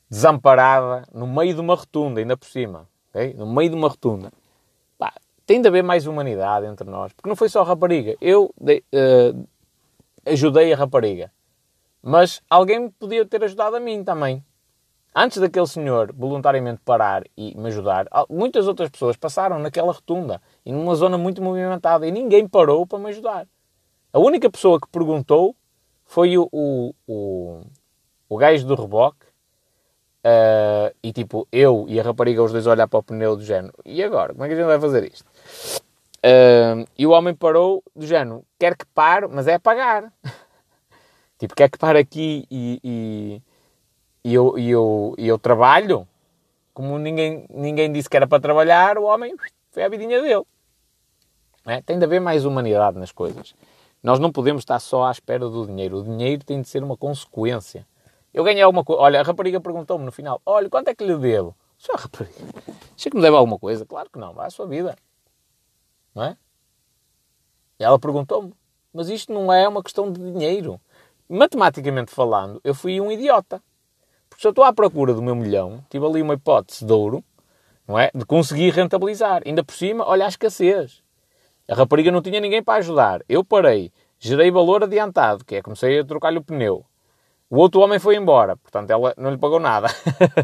desamparada, no meio de uma rotunda, ainda por cima. No meio de uma rotunda. Pá, tem de haver mais humanidade entre nós. Porque não foi só a rapariga. Eu uh, ajudei a rapariga. Mas alguém podia ter ajudado a mim também antes daquele senhor voluntariamente parar e me ajudar, muitas outras pessoas passaram naquela rotunda e numa zona muito movimentada e ninguém parou para me ajudar. A única pessoa que perguntou foi o, o, o, o gajo do reboque uh, e tipo, eu e a rapariga os dois olhar para o pneu do género. E agora? Como é que a gente vai fazer isto? Uh, e o homem parou do género, quer que pare, mas é pagar. [LAUGHS] tipo, quer que pare aqui e, e e eu, e eu, e eu trabalho, como ninguém, ninguém disse que era para trabalhar, o homem foi a vidinha dele. É? Tem de haver mais humanidade nas coisas. Nós não podemos estar só à espera do dinheiro. O dinheiro tem de ser uma consequência. Eu ganhei alguma coisa. Olha, a rapariga perguntou-me no final: Olha, quanto é que lhe devo? Só rapariga. Acha que me deve alguma coisa? Claro que não. Vai à sua vida. Não é? E ela perguntou-me: Mas isto não é uma questão de dinheiro. Matematicamente falando, eu fui um idiota. Porque se eu estou à procura do meu milhão, tive ali uma hipótese de ouro, não é? De conseguir rentabilizar. Ainda por cima, olha a escassez. A rapariga não tinha ninguém para ajudar. Eu parei, gerei valor adiantado, que é comecei a trocar-lhe o pneu. O outro homem foi embora, portanto ela não lhe pagou nada.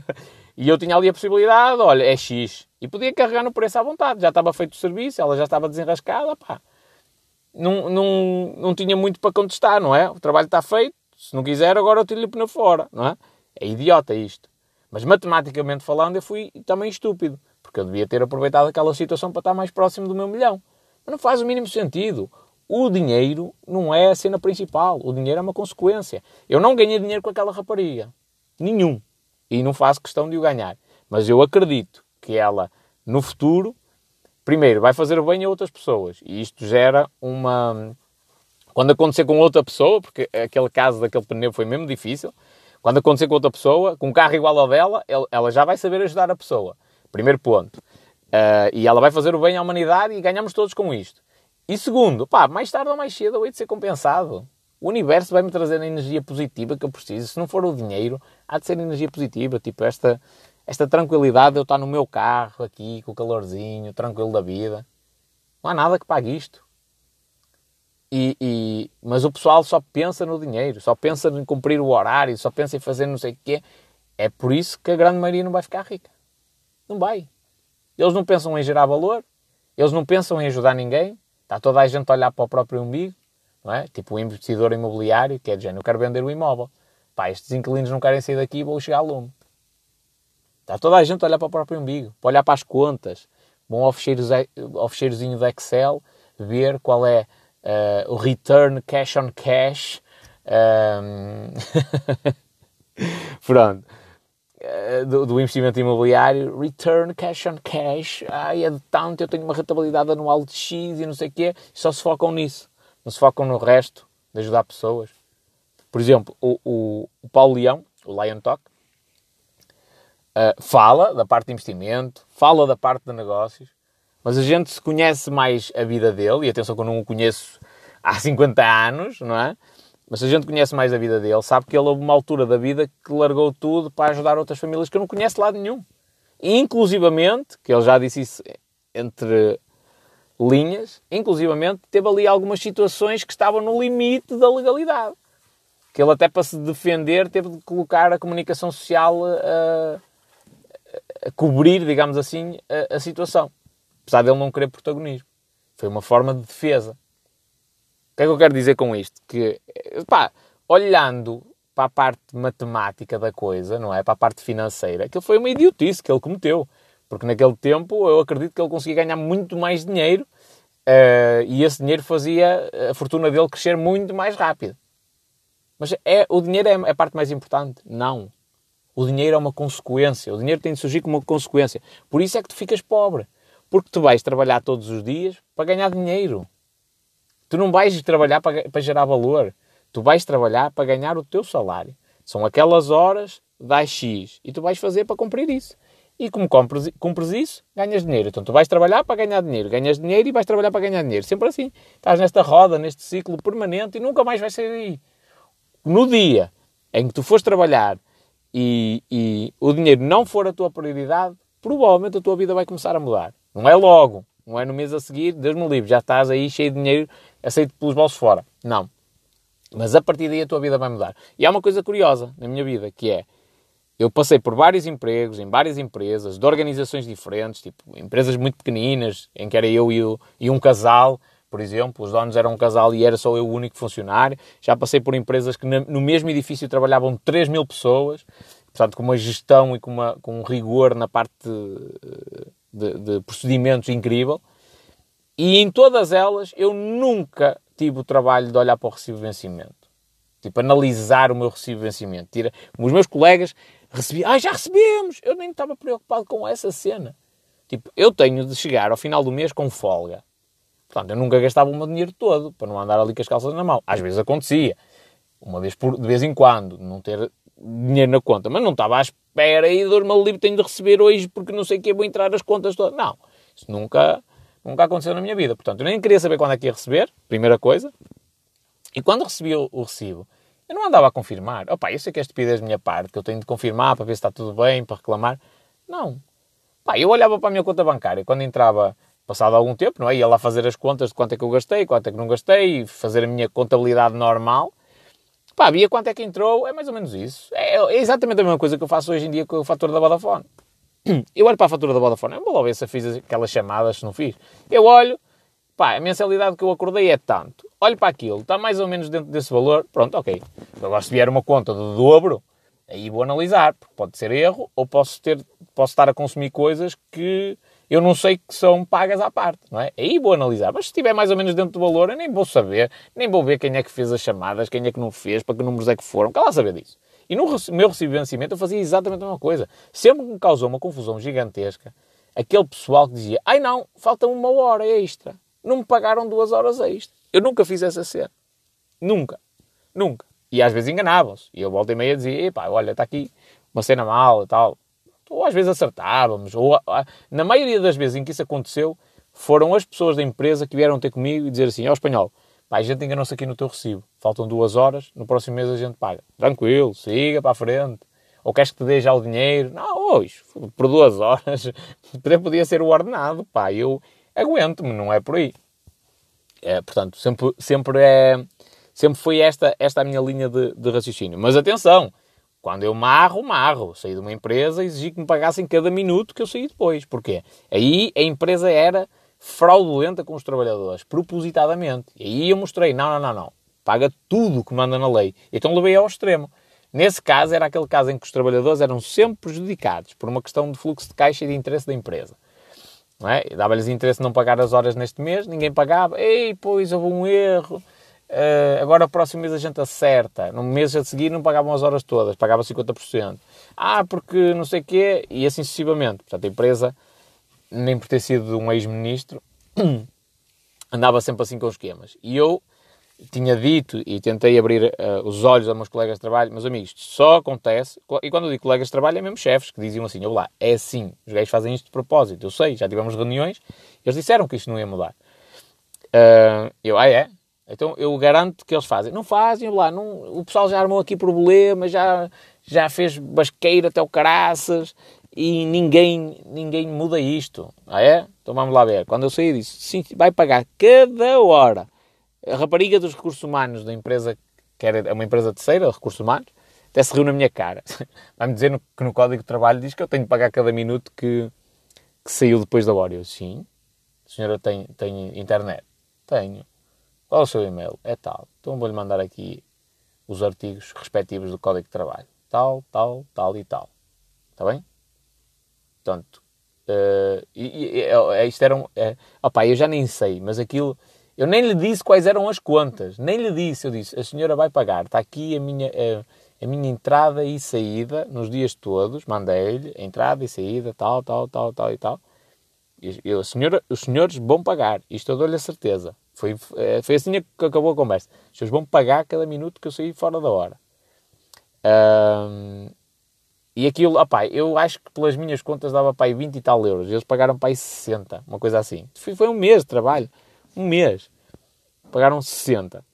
[LAUGHS] e eu tinha ali a possibilidade, olha, é X. E podia carregar no preço à vontade. Já estava feito o serviço, ela já estava desenrascada, pá. Não, não, não tinha muito para contestar, não é? O trabalho está feito, se não quiser, agora eu tiro-lhe o pneu fora, não é? É idiota isto. Mas matematicamente falando, eu fui também estúpido, porque eu devia ter aproveitado aquela situação para estar mais próximo do meu milhão. Mas não faz o mínimo sentido. O dinheiro não é a cena principal. O dinheiro é uma consequência. Eu não ganhei dinheiro com aquela rapariga. Nenhum. E não faço questão de o ganhar. Mas eu acredito que ela, no futuro, primeiro, vai fazer o bem a outras pessoas. E isto gera uma. Quando acontecer com outra pessoa, porque aquele caso daquele pneu foi mesmo difícil, quando acontecer com outra pessoa, com um carro igual ao dela, ela já vai saber ajudar a pessoa. Primeiro ponto. Uh, e ela vai fazer o bem à humanidade e ganhamos todos com isto. E segundo, pá, mais tarde ou mais cedo eu hei de ser compensado. O universo vai-me trazer a energia positiva que eu preciso. Se não for o dinheiro, há de ser energia positiva. Tipo, esta, esta tranquilidade de eu estar no meu carro aqui, com o calorzinho, tranquilo da vida. Não há nada que pague isto. E, e, mas o pessoal só pensa no dinheiro, só pensa em cumprir o horário, só pensa em fazer não sei o quê. É por isso que a grande maioria não vai ficar rica. Não vai. Eles não pensam em gerar valor, eles não pensam em ajudar ninguém. Está toda a gente a olhar para o próprio umbigo, não é? Tipo o investidor imobiliário, que é de género, eu quero vender o imóvel. Pá, estes inquilinos não querem sair daqui vou chegar a lume. Está toda a gente a olhar para o próprio umbigo, para olhar para as contas. Vão ao fecheirozinho do Excel, ver qual é uh, o return cash on cash. Um... [LAUGHS] Pronto. Uh, do, do, investimento imobiliário, return cash on cash, ai, é de tanto, eu tenho uma rentabilidade anual de X e não sei o quê, só se focam nisso, não se focam no resto de ajudar pessoas. Por exemplo, o, o, o Paulo Leão, o Lion Talk, uh, fala da parte de investimento, fala da parte de negócios, mas a gente se conhece mais a vida dele, e atenção que eu não o conheço há 50 anos, não é? Mas a gente conhece mais a vida dele, sabe que ele houve uma altura da vida que largou tudo para ajudar outras famílias que eu não conheço de lado nenhum. Inclusivamente, que ele já disse isso entre linhas, inclusivamente teve ali algumas situações que estavam no limite da legalidade. Que ele até para se defender teve de colocar a comunicação social a cobrir, digamos assim, a, a situação. Apesar dele não querer protagonismo. Foi uma forma de defesa que é que eu quero dizer com isto? Que, pá, olhando para a parte matemática da coisa, não é? Para a parte financeira, aquilo foi uma idiotice que ele cometeu. Porque naquele tempo eu acredito que ele conseguia ganhar muito mais dinheiro uh, e esse dinheiro fazia a fortuna dele crescer muito mais rápido. Mas é, o dinheiro é, é a parte mais importante? Não. O dinheiro é uma consequência. O dinheiro tem de surgir como uma consequência. Por isso é que tu ficas pobre. Porque tu vais trabalhar todos os dias para ganhar dinheiro. Tu não vais trabalhar para, para gerar valor. Tu vais trabalhar para ganhar o teu salário. São aquelas horas, dás X. E tu vais fazer para cumprir isso. E como cumpres, cumpres isso, ganhas dinheiro. Então tu vais trabalhar para ganhar dinheiro. Ganhas dinheiro e vais trabalhar para ganhar dinheiro. Sempre assim. Estás nesta roda, neste ciclo permanente e nunca mais vais sair daí. No dia em que tu fores trabalhar e, e o dinheiro não for a tua prioridade, provavelmente a tua vida vai começar a mudar. Não é logo, não é no mês a seguir, Deus me livre, já estás aí cheio de dinheiro aceito pelos bolsos fora. Não. Mas a partir daí a tua vida vai mudar. E há uma coisa curiosa na minha vida, que é, eu passei por vários empregos, em várias empresas, de organizações diferentes, tipo, empresas muito pequeninas, em que era eu e, o, e um casal, por exemplo, os donos eram um casal e era só eu o único funcionário. Já passei por empresas que no mesmo edifício trabalhavam 3 mil pessoas, portanto, com uma gestão e com, uma, com um rigor na parte de, de, de procedimentos incrível. E em todas elas eu nunca tive o trabalho de olhar para o recibo de vencimento. Tipo, analisar o meu recibo de vencimento. Tira, os meus colegas recebiam, ah, já recebemos! Eu nem estava preocupado com essa cena. Tipo, eu tenho de chegar ao final do mês com folga. Portanto, eu nunca gastava o meu dinheiro todo para não andar ali com as calças na mão. Às vezes acontecia. Uma vez por, de vez em quando, não ter dinheiro na conta. Mas não estava à espera e dor-me livre, tenho de receber hoje porque não sei o que, vou entrar as contas todas. Não. Isso nunca, Nunca aconteceu na minha vida. Portanto, eu nem queria saber quando é que ia receber, primeira coisa. E quando recebi o, o recibo, eu não andava a confirmar. Opa, eu sei que é estupidez da minha parte, que eu tenho de confirmar para ver se está tudo bem, para reclamar. Não. Pá, eu olhava para a minha conta bancária quando entrava, passado algum tempo, não é? Ia lá fazer as contas de quanto é que eu gastei, quanto é que não gastei, fazer a minha contabilidade normal. Pá, via quanto é que entrou, é mais ou menos isso. É, é exatamente a mesma coisa que eu faço hoje em dia com o fator da Vodafone. [CLEARS THROAT] Eu olho para a fatura da Vodafone, eu vou lá ver se fiz aquelas chamadas, se não fiz. Eu olho, pá, a mensalidade que eu acordei é tanto. Olho para aquilo, está mais ou menos dentro desse valor, pronto, ok. Agora se vier uma conta do dobro, aí vou analisar, porque pode ser erro, ou posso, ter, posso estar a consumir coisas que eu não sei que são pagas à parte, não é? Aí vou analisar. Mas se estiver mais ou menos dentro do valor, eu nem vou saber, nem vou ver quem é que fez as chamadas, quem é que não fez, para que números é que foram, quer lá saber disso. E no meu recibo de vencimento eu fazia exatamente a mesma coisa. Sempre me causou uma confusão gigantesca aquele pessoal que dizia: ai não, falta uma hora extra. Não me pagaram duas horas extra. Eu nunca fiz essa cena. Nunca. Nunca. E às vezes enganavam-se. E eu volta e meia dizia: epá, olha, está aqui uma cena mal e tal. Ou às vezes acertávamos. Ou, na maioria das vezes em que isso aconteceu, foram as pessoas da empresa que vieram ter comigo e dizer assim: ó, oh, espanhol, Pá, a gente enganou-se aqui no teu recibo. Faltam duas horas, no próximo mês a gente paga. Tranquilo, siga para a frente. Ou queres que te dê já o dinheiro? Não, hoje, por duas horas, [LAUGHS] podia ser o ordenado. Pá, eu aguento-me, não é por aí. É, portanto, sempre, sempre, é, sempre foi esta, esta a minha linha de, de raciocínio. Mas atenção, quando eu marro, marro. Saí de uma empresa e exigi que me pagassem cada minuto que eu saí depois. Porquê? Aí a empresa era fraudulenta com os trabalhadores, propositadamente. E aí eu mostrei, não, não, não, não, paga tudo o que manda na lei. Então levei ao extremo. Nesse caso, era aquele caso em que os trabalhadores eram sempre prejudicados por uma questão de fluxo de caixa e de interesse da empresa. É? Dava-lhes interesse não pagar as horas neste mês, ninguém pagava. Ei, pois houve um erro. Uh, agora, o próximo mês a gente acerta. No mês a seguir não pagavam as horas todas, pagava 50%. Ah, porque não sei o quê, e assim sucessivamente. Portanto, a empresa nem por ter sido um ex-ministro, [CLEARS THROAT] andava sempre assim com os esquemas. E eu tinha dito e tentei abrir uh, os olhos aos meus colegas de trabalho, meus amigos, só acontece, e quando eu digo colegas de trabalho é mesmo chefes, que diziam assim, lá, é assim, os gajos fazem isto de propósito, eu sei, já tivemos reuniões, eles disseram que isto não ia mudar. Uh, eu, ah é? Então eu garanto que eles fazem. Não fazem, lá, não, o pessoal já armou aqui problemas, já, já fez basqueira até o caraças e ninguém, ninguém muda isto. Ah é? Então vamos lá ver. Quando eu saí disse, sim, vai pagar cada hora. A rapariga dos recursos humanos da empresa, que era uma empresa terceira recursos humanos, até se riu na minha cara. [LAUGHS] Vai-me dizer no, que no código de trabalho diz que eu tenho de pagar cada minuto que, que saiu depois da hora. Eu, sim. A senhora tem, tem internet? Tenho. Qual é o seu e-mail? É tal. Então vou-lhe mandar aqui os artigos respectivos do Código de Trabalho. Tal, tal, tal e tal. Está bem? Portanto, uh, e, e, é, isto era um... É, opa, eu já nem sei, mas aquilo... Eu nem lhe disse quais eram as contas. Nem lhe disse. Eu disse, a senhora vai pagar. Está aqui a minha, a, a minha entrada e saída nos dias todos. Mandei-lhe entrada e saída, tal, tal, tal, tal e tal. E eu, a senhora, os senhores vão pagar. Isto eu dou-lhe a certeza. Foi, é, foi assim que acabou a conversa. Senhores vão pagar cada minuto que eu saí fora da hora. Um, e aquilo, opá, eu acho que pelas minhas contas dava para aí 20 e tal euros. Eles pagaram para aí 60, uma coisa assim. Foi, foi um mês de trabalho. Um mês. Pagaram 60.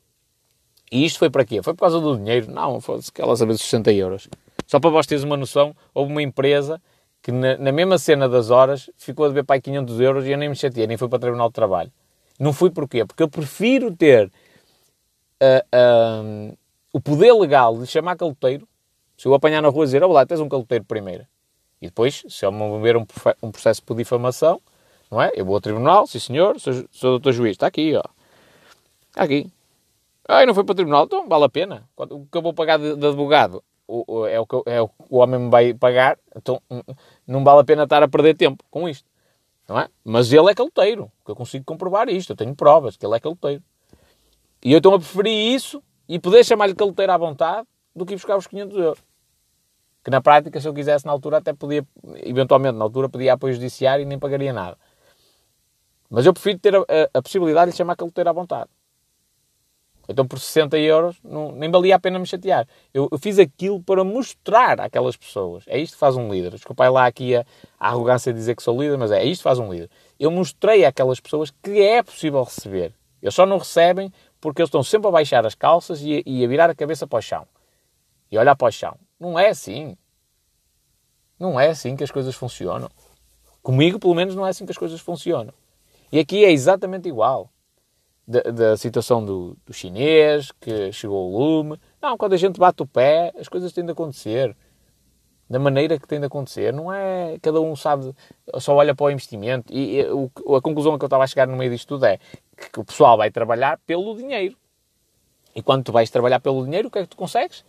E isto foi para quê? Foi por causa do dinheiro? Não, foi aquelas vezes 60 euros. Só para vós teres uma noção, houve uma empresa que na, na mesma cena das horas ficou a dever para aí 500 euros e eu nem me chateei, nem fui para o Tribunal de Trabalho. Não fui porquê? Porque eu prefiro ter uh, uh, o poder legal de chamar caloteiro, se eu apanhar na rua e dizer, olá, tens um caloteiro primeiro. E depois, se eu me mover um, um processo por difamação, não é? Eu vou ao tribunal, sim senhor, sou, sou doutor juiz, está aqui, ó. Está aqui. Ah, não foi para o tribunal, então vale a pena. O que eu vou pagar de, de advogado o, o, é, o que, é o que o homem me vai pagar, então não vale a pena estar a perder tempo com isto. Não é? Mas ele é caloteiro, que eu consigo comprovar isto, eu tenho provas que ele é caloteiro. E eu estou a preferir isso e poder chamar-lhe caloteiro à vontade do que ir buscar os 500 euros. Que na prática, se eu quisesse na altura, até podia, eventualmente na altura, pedia apoio judiciário e nem pagaria nada. Mas eu prefiro ter a, a, a possibilidade de lhe chamar caloteiro à vontade. Então, por 60 euros, não, nem valia a pena me chatear. Eu, eu, fiz aquilo para mostrar àquelas pessoas. É isto que faz um líder. Desculpai lá aqui a, a, arrogância de dizer que sou líder, mas é, é isto que faz um líder. Eu mostrei àquelas pessoas que é possível receber. Eles só não recebem porque eles estão sempre a baixar as calças e, e a virar a cabeça para o chão. E olhar para o chão. Não é assim. Não é assim que as coisas funcionam. Comigo, pelo menos, não é assim que as coisas funcionam. E aqui é exatamente igual da, da situação do, do, chinês, que chegou o lume. Não, quando a gente bate o pé, as coisas têm de acontecer. Da maneira que tem de acontecer. Não é. Cada um sabe, só olha para o investimento. E, e o, a conclusão que eu estava a chegar no meio disto tudo é que, o pessoal vai trabalhar pelo dinheiro. E quando tu vais trabalhar pelo dinheiro, o que é que tu consegues?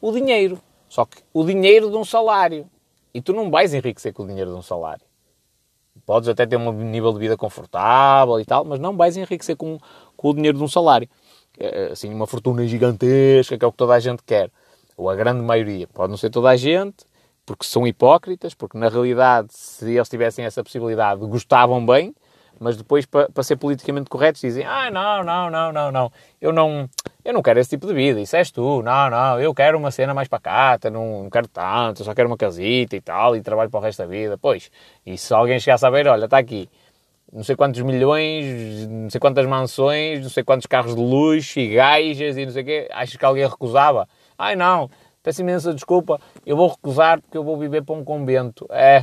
O dinheiro. Só que o dinheiro de um salário. E tu não vais enriquecer com o dinheiro de um salário. Podes até ter um nível de vida confortável e tal, mas não vais enriquecer com, com o dinheiro de um salário. É, assim, uma fortuna gigantesca, que é o que toda a gente quer. Ou a grande maioria. Pode não ser toda a gente, porque são hipócritas, porque na realidade, se eles tivessem essa possibilidade, gostavam bem, mas depois, para, para ser politicamente corretos, dizem: Ah, não, não, não, não, não, eu não, eu não quero esse tipo de vida, isso és tu, não, não, eu quero uma cena mais pacata, não, não quero tanto, só quero uma casita e tal, e trabalho para o resto da vida. Pois, e se alguém chegar a saber, olha, está aqui, não sei quantos milhões, não sei quantas mansões, não sei quantos carros de luxo e gajas e não sei o quê, achas que alguém recusava? Ai não, peço imensa desculpa, eu vou recusar porque eu vou viver para um convento. É,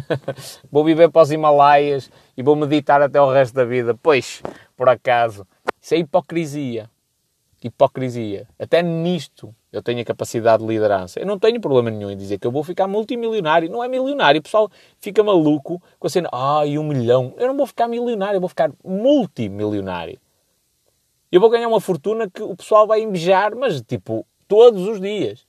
[LAUGHS] vou viver para os Himalaias e vou meditar até o resto da vida. Pois, por acaso, isso é hipocrisia. Hipocrisia. Até nisto eu tenho a capacidade de liderança. Eu não tenho problema nenhum em dizer que eu vou ficar multimilionário. Não é milionário. O pessoal fica maluco com a cena, ai, ah, um milhão. Eu não vou ficar milionário, eu vou ficar multimilionário. Eu vou ganhar uma fortuna que o pessoal vai invejar, mas tipo, todos os dias.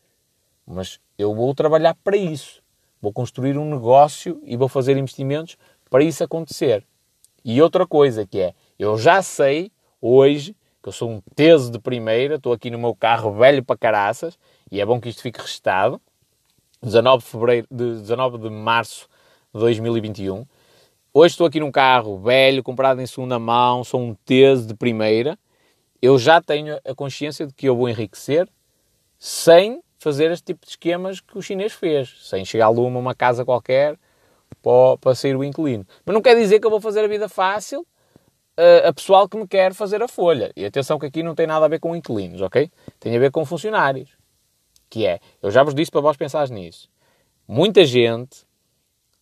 Mas eu vou trabalhar para isso. Vou construir um negócio e vou fazer investimentos para isso acontecer. E outra coisa que é, eu já sei hoje que eu sou um teso de primeira, estou aqui no meu carro velho para caraças, e é bom que isto fique registado. 19 de, fevereiro, de 19 de março de 2021. Hoje estou aqui num carro velho, comprado em segunda mão, sou um teso de primeira. Eu já tenho a consciência de que eu vou enriquecer sem fazer este tipo de esquemas que o chinês fez, sem chegar a uma casa qualquer para sair o inquilino. Mas não quer dizer que eu vou fazer a vida fácil a, pessoal que me quer fazer a folha. E atenção que aqui não tem nada a ver com inquilinos, ok? Tem a ver com funcionários. Que é, eu já vos disse para vós pensar nisso. Muita gente,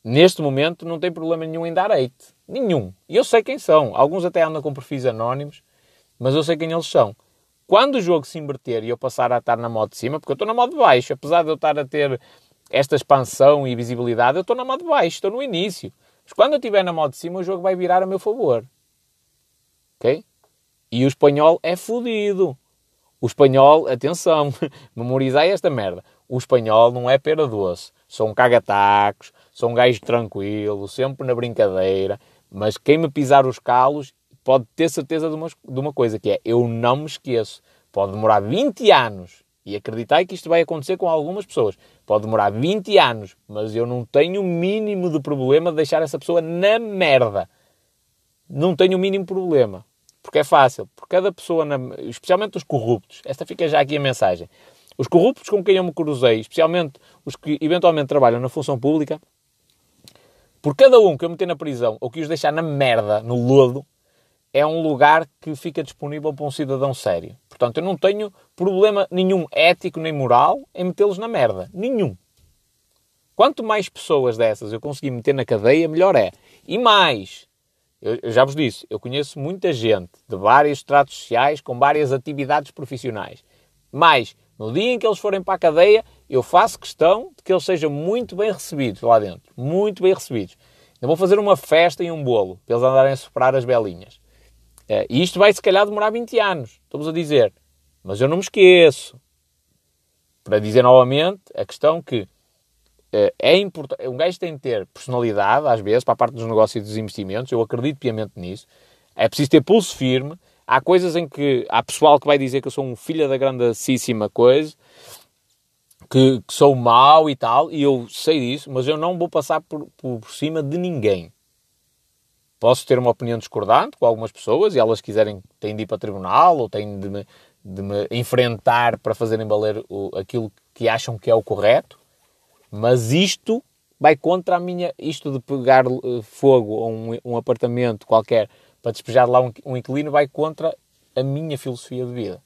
neste momento, não tem problema nenhum em dar hate. Nenhum. E eu sei quem são. Alguns até andam com perfis anónimos, mas eu sei quem eles são. Quando o jogo se inverter e eu passar a estar na modo de cima, porque eu estou na modo de baixo, apesar de eu estar a ter esta expansão e visibilidade, eu estou na modo de baixo, estou no início. Mas quando eu estiver na modo de cima, o jogo vai virar a meu favor. Ok? E o espanhol é fodido. O espanhol, atenção, [LAUGHS] memorizai esta merda. O espanhol não é pera doce. Um cagatacos, sou um gajo tranquilo, sempre na brincadeira. Mas quem me pisar os calos pode ter certeza de uma, de uma coisa, que é eu não me esqueço. Pode demorar 20 anos. E acreditai que isto vai acontecer com algumas pessoas. Pode demorar 20 anos, mas eu não tenho o mínimo de problema de deixar essa pessoa na merda. Não tenho o mínimo problema. Porque é fácil. Por cada pessoa, na... especialmente os corruptos, esta fica já aqui a mensagem. Os corruptos com quem eu me cruzei, especialmente os que eventualmente trabalham na função pública, por cada um que eu meter na prisão ou que os deixar na merda, no lodo, é um lugar que fica disponível para um cidadão sério. Portanto, eu não tenho problema nenhum ético nem moral em metê-los na merda. Nenhum. Quanto mais pessoas dessas eu conseguir meter na cadeia, melhor é. E mais, eu, eu, já vos disse, eu conheço muita gente de vários estratos sociais com várias atividades profissionais. Mas, no dia em que eles forem para a cadeia, eu faço questão de que eles sejam muito bem recebidos lá dentro. Muito bem recebidos. Eu vou fazer uma festa e um bolo para eles andarem a soprar as belinhas. É, e isto vai, se calhar, demorar 20 anos. Estamos a dizer. Mas eu não me esqueço. Para dizer novamente, a questão que eh, é importante. Um gajo tem de ter personalidade, às vezes, para a parte dos negócios e dos investimentos. Eu acredito piamente nisso. É preciso ter pulso firme. Há coisas em que há pessoal que vai dizer que eu sou um filho da grandíssima coisa, que, que, sou mau e tal, e eu sei disso, mas eu não vou passar por, por, por cima de ninguém. Posso ter uma opinião discordante com algumas pessoas e elas quiserem, têm de ir para tribunal ou têm de me, de me enfrentar para fazerem valer o, aquilo que acham que é o correto. Mas isto vai contra a minha. Isto de pegar uh, fogo a um, um, apartamento qualquer para despejar lá um, um inquilino vai contra a minha filosofia de vida.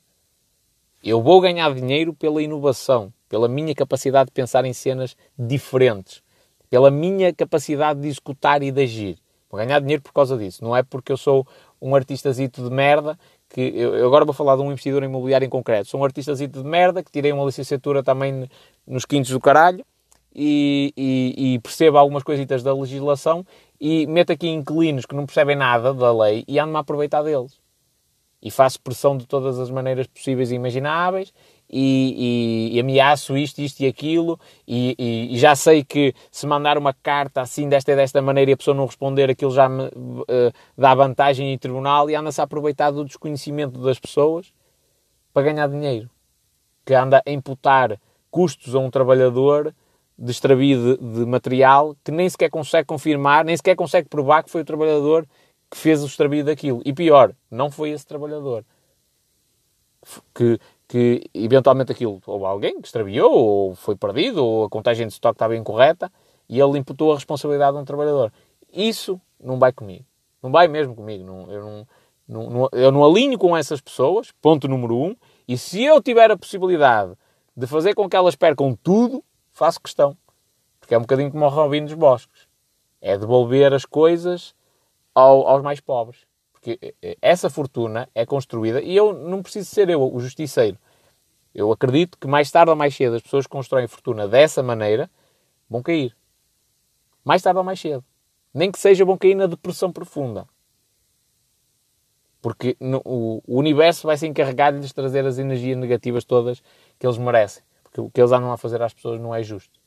Eu vou ganhar dinheiro pela inovação, pela minha capacidade de pensar em cenas diferentes, pela minha capacidade de executar e de agir. Vou ganhar dinheiro por causa disso. Não é porque eu sou um artistazito de merda que eu, eu, agora vou falar de um investidor imobiliário em concreto. Sou um artistazito de merda que tirei uma licenciatura também nos quintos do caralho e, e, e percebo algumas coisitas da legislação e meto aqui inquilinos que não percebem nada da lei e ando-me a aproveitar deles. E faço pressão de todas as maneiras possíveis e imagináveis e, e, e ameaço isto, isto e aquilo e, e, já sei que se mandar uma carta assim desta e desta maneira e a pessoa não responder, aquilo já me uh, dá vantagem em tribunal e anda-se a aproveitar do desconhecimento das pessoas para ganhar dinheiro. Que anda a imputar custos a um trabalhador de extravio de, de, material que nem sequer consegue confirmar, nem sequer consegue provar que foi o trabalhador que fez o extravio daquilo. E pior, não foi esse trabalhador. Que, que eventualmente aquilo, ou alguém que extraviou, ou foi perdido, ou a contagem de estoque estava incorreta, e ele imputou a responsabilidade a um trabalhador. Isso não vai comigo. Não vai mesmo comigo. Não, eu, não, não, eu não alinho com essas pessoas, ponto número um, e se eu tiver a possibilidade de fazer com que elas percam tudo, faço questão. Porque é um bocadinho como o Robin dos Bosques. É devolver as coisas ao, aos mais pobres. Porque eh, eh, essa fortuna é construída, e eu não preciso ser eu o justiceiro. Eu acredito que mais tarde ou mais cedo as pessoas que constroem fortuna dessa maneira vão cair. Mais tarde ou mais cedo. Nem que seja vão cair na depressão profunda. Porque no, o, o universo vai se encarregar de lhes trazer as energias negativas todas que eles merecem. Porque o que eles andam a fazer às pessoas não é justo.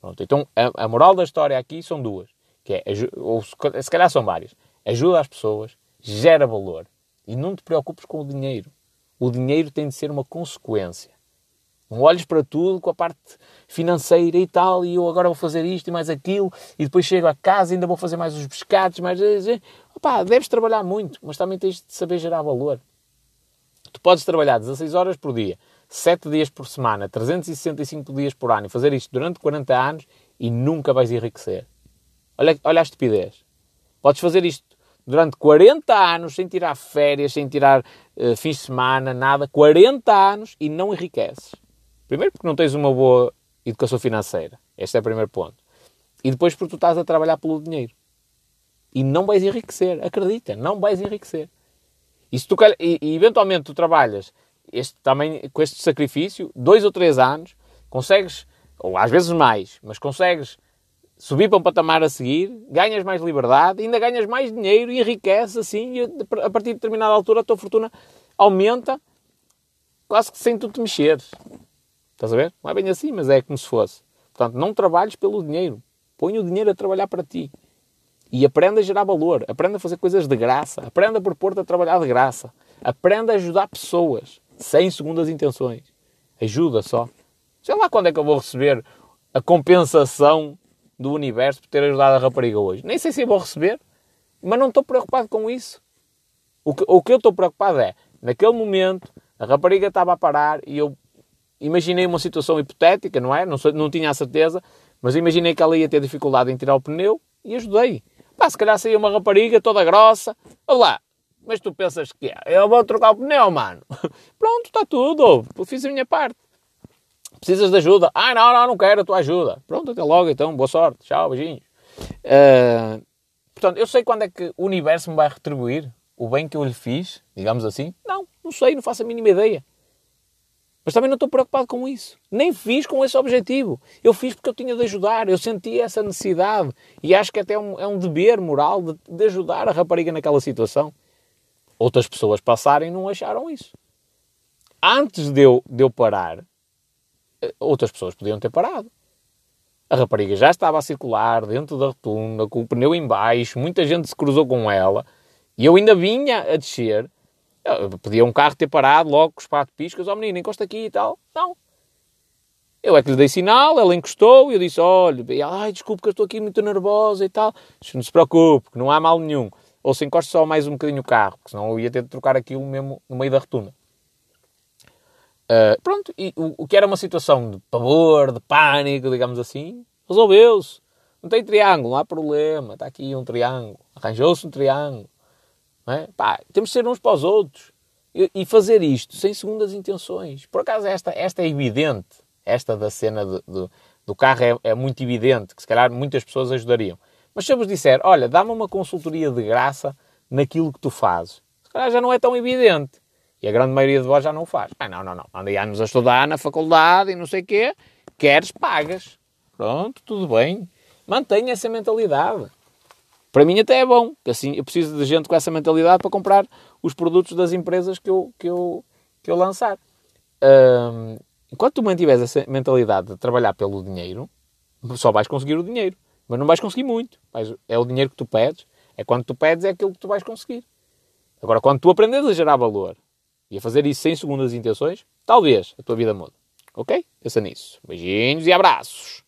Pronto, então, a, a, moral da história aqui são duas. Que é, ou se calhar são várias. Ajuda as pessoas, gera valor. E não te preocupes com o dinheiro. O dinheiro tem de ser uma consequência. Não olhes para tudo com a parte financeira e tal, e eu agora vou fazer isto e mais aquilo, e depois chego a casa e ainda vou fazer mais os pescados, mais... Opa, deves trabalhar muito, mas também tens de saber gerar valor. Tu podes trabalhar 16 horas por dia, 7 dias por semana, 365 dias por ano e fazer isto durante 40 anos e nunca vais enriquecer. Olha, olha a estupidez. Podes fazer isto durante 40 anos, sem tirar férias, sem tirar uh, fins de semana, nada, 40 anos e não enriqueces. Primeiro porque não tens uma boa educação financeira. Este é o primeiro ponto. E depois porque tu estás a trabalhar pelo dinheiro. E não vais enriquecer. Acredita, não vais enriquecer. E, se tu, e, e eventualmente tu trabalhas este, também com este sacrifício, dois ou três anos, consegues, ou às vezes mais, mas consegues subir para um patamar a seguir, ganhas mais liberdade, ainda ganhas mais dinheiro e enriqueces assim, e a partir de determinada altura a tua fortuna aumenta quase que sem tu te mexeres. Estás a ver? Não é bem assim, mas é como se fosse. Portanto, não trabalhes pelo dinheiro. Põe o dinheiro a trabalhar para ti. E aprenda a gerar valor. Aprenda a fazer coisas de graça. Aprenda a propor-te a trabalhar de graça. Aprenda a ajudar pessoas. Sem segundas intenções. Ajuda só. Sei lá quando é que eu vou receber a compensação do universo por ter ajudado a rapariga hoje. Nem sei se vou receber. Mas não estou preocupado com isso. O que, o que eu estou preocupado é, naquele momento, a rapariga estava a parar e eu imaginei uma situação hipotética, não é? Não, não tinha a certeza, mas imaginei que ela ia ter dificuldade em tirar o pneu e ajudei. Pá, se calhar saía uma rapariga toda grossa. Olá, mas tu pensas que é? Eu vou trocar o pneu, mano. [LAUGHS] Pronto, está tudo. Fiz a minha parte. Precisas de ajuda? Ah, não, não, não quero a tua ajuda. Pronto, até logo então. Boa sorte. Tchau, beijinhos. Uh, portanto, eu sei quando é que o universo me vai retribuir o bem que eu lhe fiz, digamos assim. Não, não sei, não faço a mínima ideia. Mas também não estou preocupado com isso. Nem fiz com esse objetivo. Eu fiz porque eu tinha de ajudar. Eu senti essa necessidade. E acho que até é um, é um dever moral de, de, ajudar a rapariga naquela situação. Outras pessoas passarem não acharam isso. Antes de eu, de eu parar, eh, outras pessoas podiam ter parado. A rapariga já estava a circular dentro da rotunda, com o pneu em baixo, muita gente se cruzou com ela. E eu ainda vinha a descer Podia um carro ter parado logo com os quatro piscas, ó oh, menino, encosta aqui e tal. Não. Eu é que lhe dei sinal, ela encostou e eu disse, olha, ai, desculpe que eu estou aqui muito nervosa e tal. Não se preocupe, que não há mal nenhum. Ou se encosta só mais um bocadinho o carro, porque senão eu ia ter de trocar aquilo mesmo no meio da rotunda. Uh, pronto, e o, o, que era uma situação de pavor, de pânico, digamos assim, resolveu-se. Não tem triângulo, não há problema, está aqui um triângulo. Arranjou-se um triângulo. É? Pá, temos de ser uns para os outros. E, e, fazer isto sem segundas intenções. Por acaso esta, esta é evidente. Esta da cena do, do, do carro é, é, muito evidente, que se calhar muitas pessoas ajudariam. Mas se eu vos disser, olha, dá-me uma consultoria de graça naquilo que tu fazes, se calhar já não é tão evidente. E a grande maioria de vós já não o faz. Ah, não, não, não. Andei anos a estudar na faculdade e não sei o quê. Queres, pagas. Pronto, tudo bem. Mantenha essa mentalidade. Para mim até é bom, assim eu preciso de gente com essa mentalidade para comprar os produtos das empresas que eu, que eu, que eu lançar. Enquanto tu mantiveres essa mentalidade de trabalhar pelo dinheiro, só vais conseguir o dinheiro. Mas não vais conseguir muito. É o dinheiro que tu pedes. É quando tu pedes, é aquilo que tu vais conseguir. Agora, quando tu aprendes a gerar valor e a fazer isso sem segundas intenções, talvez a tua vida mude. Ok? Pensa nisso. Beijinhos e abraços.